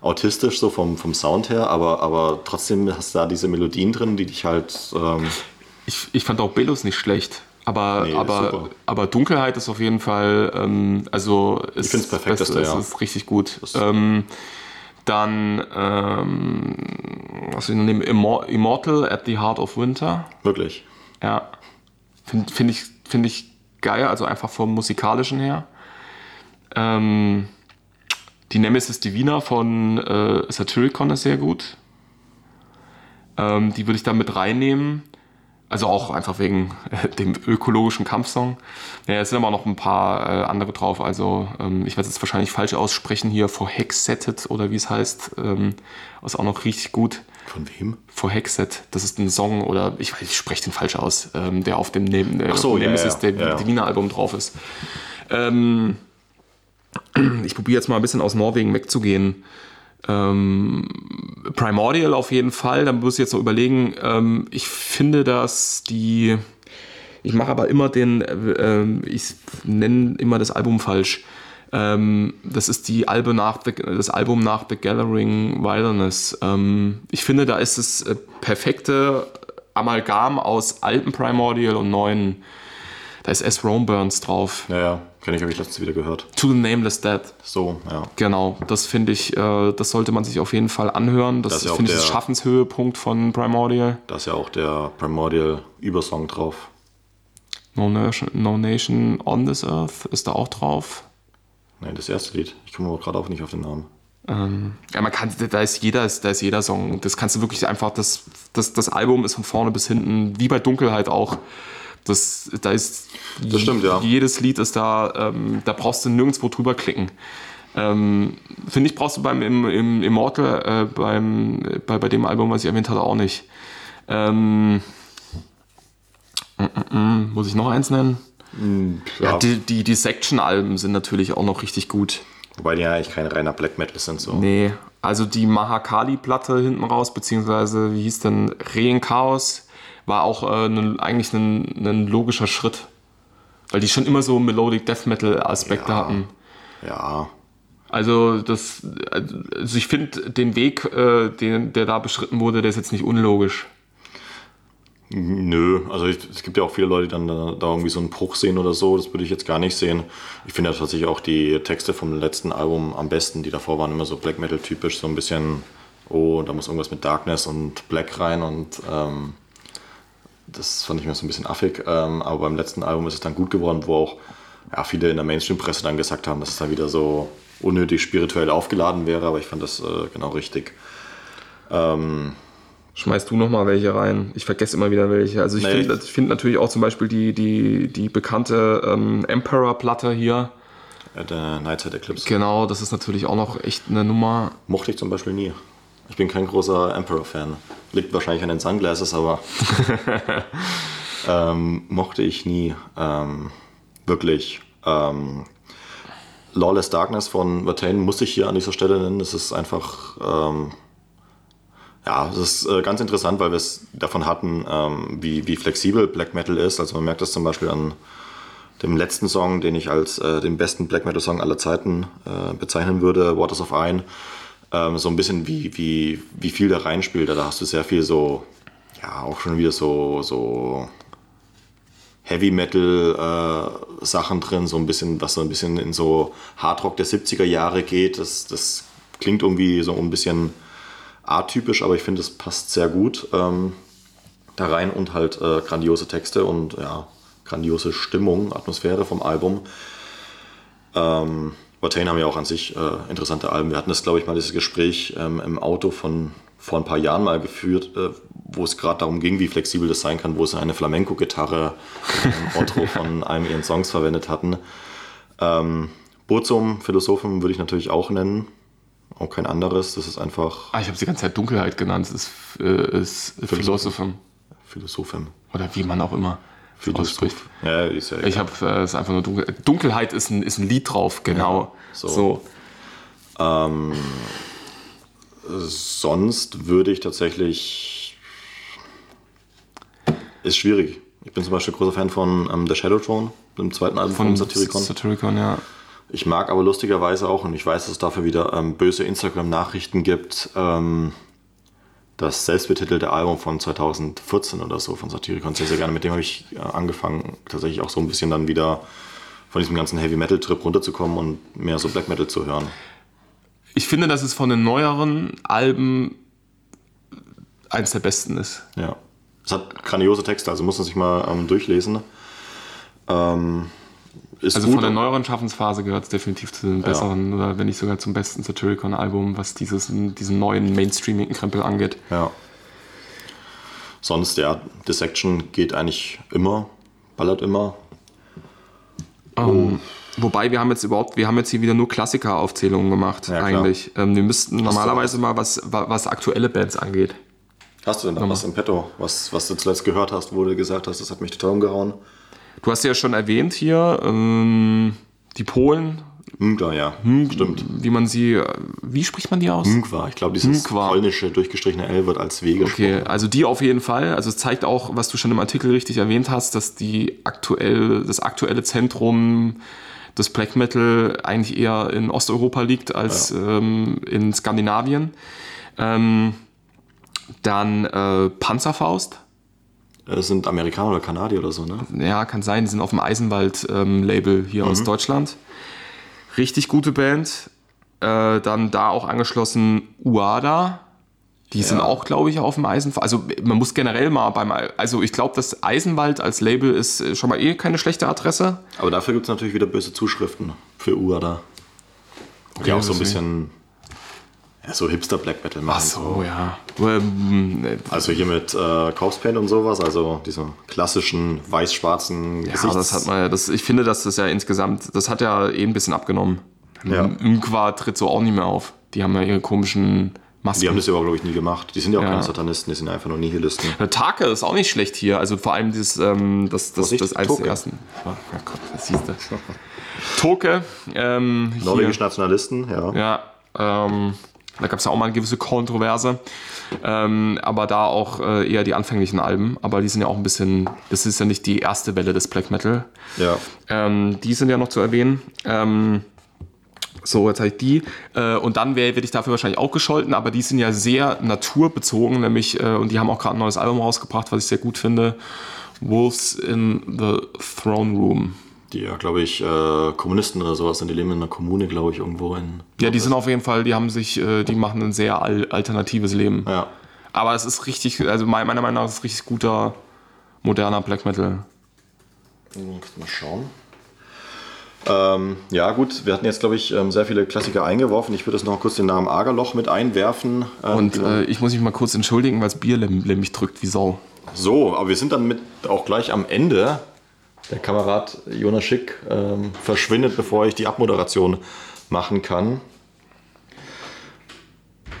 autistisch so vom, vom Sound her, aber, aber trotzdem hast du da diese Melodien drin, die dich halt ähm, ich, ich fand auch Belus nicht schlecht. Aber, nee, aber, aber Dunkelheit ist auf jeden Fall, ähm, also ich finde es perfekt, das, ja. ist richtig gut. Ähm, dann, ähm, was ich nehme, Immortal at the Heart of Winter. Wirklich? Ja. Finde find ich, find ich geil, also einfach vom musikalischen her. Ähm, die Nemesis Divina von äh, Satyricon ist sehr gut. Ähm, die würde ich da mit reinnehmen. Also auch einfach wegen äh, dem ökologischen Kampfsong. Ja, es sind aber noch ein paar äh, andere drauf. Also ähm, ich werde es jetzt wahrscheinlich falsch aussprechen hier. For Hexetted oder wie es heißt. Ähm, ist auch noch richtig gut. Von wem? For Hexet. Das ist ein Song oder ich weiß, ich spreche den falsch aus, ähm, der auf dem ne Ach so, ja, Nemesis ja, der ja. Divina Album drauf ist. Ähm, (clears throat) ich probiere jetzt mal ein bisschen aus Norwegen wegzugehen. Ähm, Primordial auf jeden Fall. Dann muss ich jetzt noch überlegen. Ähm, ich finde, dass die. Ich mache aber immer den. Äh, ähm, ich nenne immer das Album falsch. Ähm, das ist die Albe nach The, das Album nach The Gathering Wilderness. Ähm, ich finde, da ist das äh, perfekte Amalgam aus alten Primordial und neuen. Da ist S. Romeburns drauf. Naja, kenne ich, habe ich letztens wieder gehört. To the Nameless Dead. So, ja. Genau, das finde ich, äh, das sollte man sich auf jeden Fall anhören. Das, Das ist ja finde ich das der- Schaffenshöhepunkt von Primordial. Da ist ja auch der Primordial-Übersong drauf. No Nation, no Nation on this Earth ist da auch drauf. Nein, das erste Lied. Ich komme aber gerade auch nicht auf den Namen. Ähm, ja, man kann, da ist jeder, da ist jeder Song. Das kannst du wirklich einfach, das, das, das Album ist von vorne bis hinten, wie bei Dunkelheit auch. Das, da ist Das stimmt, ja. jedes Lied ist da, ähm, da brauchst du nirgendwo drüber klicken. Ähm, Finde ich, brauchst du beim im, im Immortal, äh, beim, äh, bei, bei dem Album, was ich erwähnt hatte, auch nicht. Ähm, mm, mm, mm, muss ich noch eins nennen? Ja, Ja, die, die, die Section-Alben sind natürlich auch noch richtig gut. wobei die ja eigentlich kein reiner Black Metal sind. So. Nee, also die Mahakali-Platte hinten raus, beziehungsweise wie hieß denn Rehen Chaos, war auch äh, ne, eigentlich ein, ein logischer Schritt. Weil die schon immer so Melodic Death Metal-Aspekte Ja. hatten. Ja, Also, das, also ich finde den Weg, äh, den, der da beschritten wurde, der ist jetzt nicht unlogisch. Nö, also ich, es gibt ja auch viele Leute, die dann da, da irgendwie so einen Bruch sehen oder so. Das würde ich jetzt gar nicht sehen. Ich finde ja tatsächlich auch die Texte vom letzten Album am besten. Die davor waren immer so Black Metal typisch, so ein bisschen, oh, da muss irgendwas mit Darkness und Black rein und ähm, das fand ich mir so ein bisschen affig. Ähm, aber beim letzten Album ist es dann gut geworden, wo auch ja, viele in der Mainstream-Presse dann gesagt haben, dass es dann wieder so unnötig spirituell aufgeladen wäre. Aber ich fand das äh, genau richtig. Schmeißt du noch mal welche rein? Ich vergesse immer wieder welche. Also ich Nee. finde find natürlich auch zum Beispiel die, die, die bekannte ähm, Emperor-Platte hier. Äh, der Nightside Eclipse. Genau, das ist natürlich auch noch echt eine Nummer. Mochte ich zum Beispiel nie. Ich bin kein großer Emperor-Fan. Liegt wahrscheinlich an den Sunglasses, aber (laughs) ähm, mochte ich nie. Ähm, wirklich. Ähm, Lawless Darkness von Vertain muss ich hier an dieser Stelle nennen. Das ist einfach. Ähm, ja, das ist äh, ganz interessant, weil wir es davon hatten, ähm, wie, wie flexibel Black Metal ist. Also man merkt das zum Beispiel an dem letzten Song, den ich als äh, den besten Black Metal Song aller Zeiten äh, bezeichnen würde, Waters of Iron. Ähm, so ein bisschen wie, wie, wie viel da reinspielt. Da hast du sehr viel so, ja, auch schon wieder so, so Heavy Metal äh, Sachen drin, so ein bisschen, was so ein bisschen in so Hardrock der 70er Jahre geht. Das, das klingt irgendwie so ein bisschen atypisch, aber ich finde, es passt sehr gut ähm, da rein und halt äh, grandiose Texte und ja, grandiose Stimmung, Atmosphäre vom Album. Ähm, Watain haben ja auch an sich äh, interessante Alben. Wir hatten das, glaube ich, mal dieses Gespräch ähm, im Auto von vor ein paar Jahren mal geführt, äh, wo es gerade darum ging, wie flexibel das sein kann, wo sie eine Flamenco-Gitarre (laughs) im Outro von einem ihren Songs verwendet hatten. Ähm, Burzum, Philosophen würde ich natürlich auch nennen. Auch kein anderes. Das ist einfach Ah, ich habe die ganze Zeit Dunkelheit genannt. Es ist, äh, ist Philosophen. Philosophen. Oder wie man auch immer es ausspricht. Ja, ist ja Ich habe äh, es einfach nur Dunkel Dunkelheit ist ein, ist ein Lied drauf, genau. so. so. Sonst würde ich tatsächlich. Ist schwierig. Ich bin zum Beispiel großer Fan von ähm, The Shadow Throne, dem zweiten Album von, Von Satyricon. Satyricon, ja. Ich mag aber lustigerweise auch, und ich weiß, dass es dafür wieder ähm, böse Instagram-Nachrichten gibt, ähm, das selbstbetitelte Album von 2014 oder so von Satyricon sehr, sehr gerne. Mit dem habe ich äh, angefangen, tatsächlich auch so ein bisschen dann wieder von diesem ganzen Heavy-Metal-Trip runterzukommen und mehr so Black Metal zu hören. Ich finde, dass es von den neueren Alben eins der besten ist. Ja. Es hat grandiose Texte, also muss man sich mal ähm, durchlesen. Ähm, ist also von der neueren Schaffensphase gehört es definitiv zu den besseren oder wenn nicht sogar zum besten Satyricon-Album, was dieses, diesen neuen mainstreamigen Krempel angeht. Ja. Sonst, ja, Dissection geht eigentlich immer, ballert immer. Ähm, wobei wir haben jetzt überhaupt, wir haben jetzt hier wieder nur Klassiker-Aufzählungen gemacht, Ja, eigentlich. Ähm, wir müssten du normalerweise mal, was, wa- was aktuelle Bands angeht. Hast du denn da was im Petto, was, was du zuletzt gehört hast, wo du gesagt hast, das hat mich total umgehauen? Du hast ja schon erwähnt hier, ähm, die Polen, Mngwa, ja, stimmt. wie man sie, äh, wie spricht man die aus? Mngwa, ich glaube, dieses Mngwa. polnische durchgestrichene L wird als W gesprochen. Okay, also die auf jeden Fall. Also es zeigt auch, was du schon im Artikel richtig erwähnt hast, dass die aktuell, das aktuelle Zentrum des Black Metal eigentlich eher in Osteuropa liegt als ähm, in Skandinavien. Ähm, dann äh, Panzerfaust. Das sind Amerikaner oder Kanadier oder so, ne? Ja, kann sein, die sind auf dem Eisenwald-Label hier aus Deutschland. Richtig gute Band. Äh, dann da auch angeschlossen Uada. Die sind auch, glaube ich, auf dem Eisenwald. Also man muss generell mal beim, also ich glaube, das Eisenwald als Label ist äh, schon mal eh keine schlechte Adresse. Aber dafür gibt es natürlich wieder böse Zuschriften für UADA. Die Okay, auch so ein bisschen ja, so Hipster-Black Metal machen. Oh ja. Ähm, äh, Also hier mit äh, Corpse und sowas, also diese klassischen weiß-schwarzen ja, Gesichts... das hat man ja, das, ich finde, dass das ja insgesamt, das hat ja eh ein bisschen abgenommen. Ja. Mqua tritt so auch nicht mehr auf. Die haben ja ihre komischen Masken. Die haben das ja aber, glaube ich, nie gemacht. Die sind ja auch Ja. keine Satanisten, die sind einfach nur Nihilisten. Der Take ist auch nicht schlecht hier. Also vor allem dieses, ähm, das, das, Vorsicht, das eins der ersten. Oh, Gott, das siehst du. Toke. Ähm, Norwegische Nationalisten, ja. ja, ähm, da gab es ja auch mal eine gewisse Kontroverse. Ähm, aber da auch äh, eher die anfänglichen Alben. Aber die sind ja auch ein bisschen, das ist ja nicht die erste Welle des Black Metal. ja. Ähm, die sind ja noch zu erwähnen. Ähm, so, jetzt habe ich die. Äh, und dann werde ich dafür wahrscheinlich auch gescholten, aber die sind ja sehr naturbezogen, nämlich, äh, und die haben auch gerade ein neues Album rausgebracht, was ich sehr gut finde. Wolves in the Throne Room. Die ja, glaube ich, äh, Kommunisten oder sowas sind. Die leben in einer Kommune, glaube ich, irgendwo in... Ja, die sind auf jeden Fall, die haben sich, äh, die machen ein sehr al alternatives Leben. Ja. Aber es ist richtig, also mein- meiner Meinung nach ist es richtig guter, moderner Black Metal. Mal schauen. Ähm, ja, gut, wir hatten jetzt, glaube ich, ähm, sehr viele Klassiker eingeworfen. Ich würde jetzt noch kurz den Namen Agerloch mit einwerfen. Ähm, Und äh, ich muss mich mal kurz entschuldigen, weil das Bier mich drückt wie Sau. so, aber wir sind dann mit auch gleich am Ende. Der Kamerad Jonas Schick ähm, verschwindet, bevor ich die Abmoderation machen kann.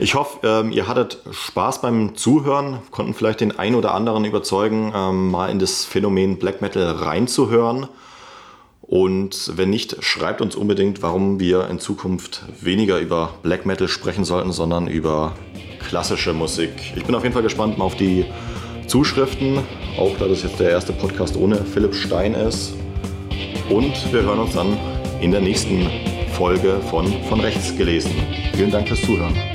Ich hoffe, ähm, ihr hattet Spaß beim Zuhören, konnten vielleicht den einen oder anderen überzeugen, ähm, mal in das Phänomen Black Metal reinzuhören. Und wenn nicht, schreibt uns unbedingt, warum wir in Zukunft weniger über Black Metal sprechen sollten, sondern über klassische Musik. Ich bin auf jeden Fall gespannt mal auf die Zuschriften, auch da das jetzt der erste Podcast ohne Philipp Stein ist. Und wir hören uns dann in der nächsten Folge von Von Rechts gelesen. Vielen Dank fürs Zuhören.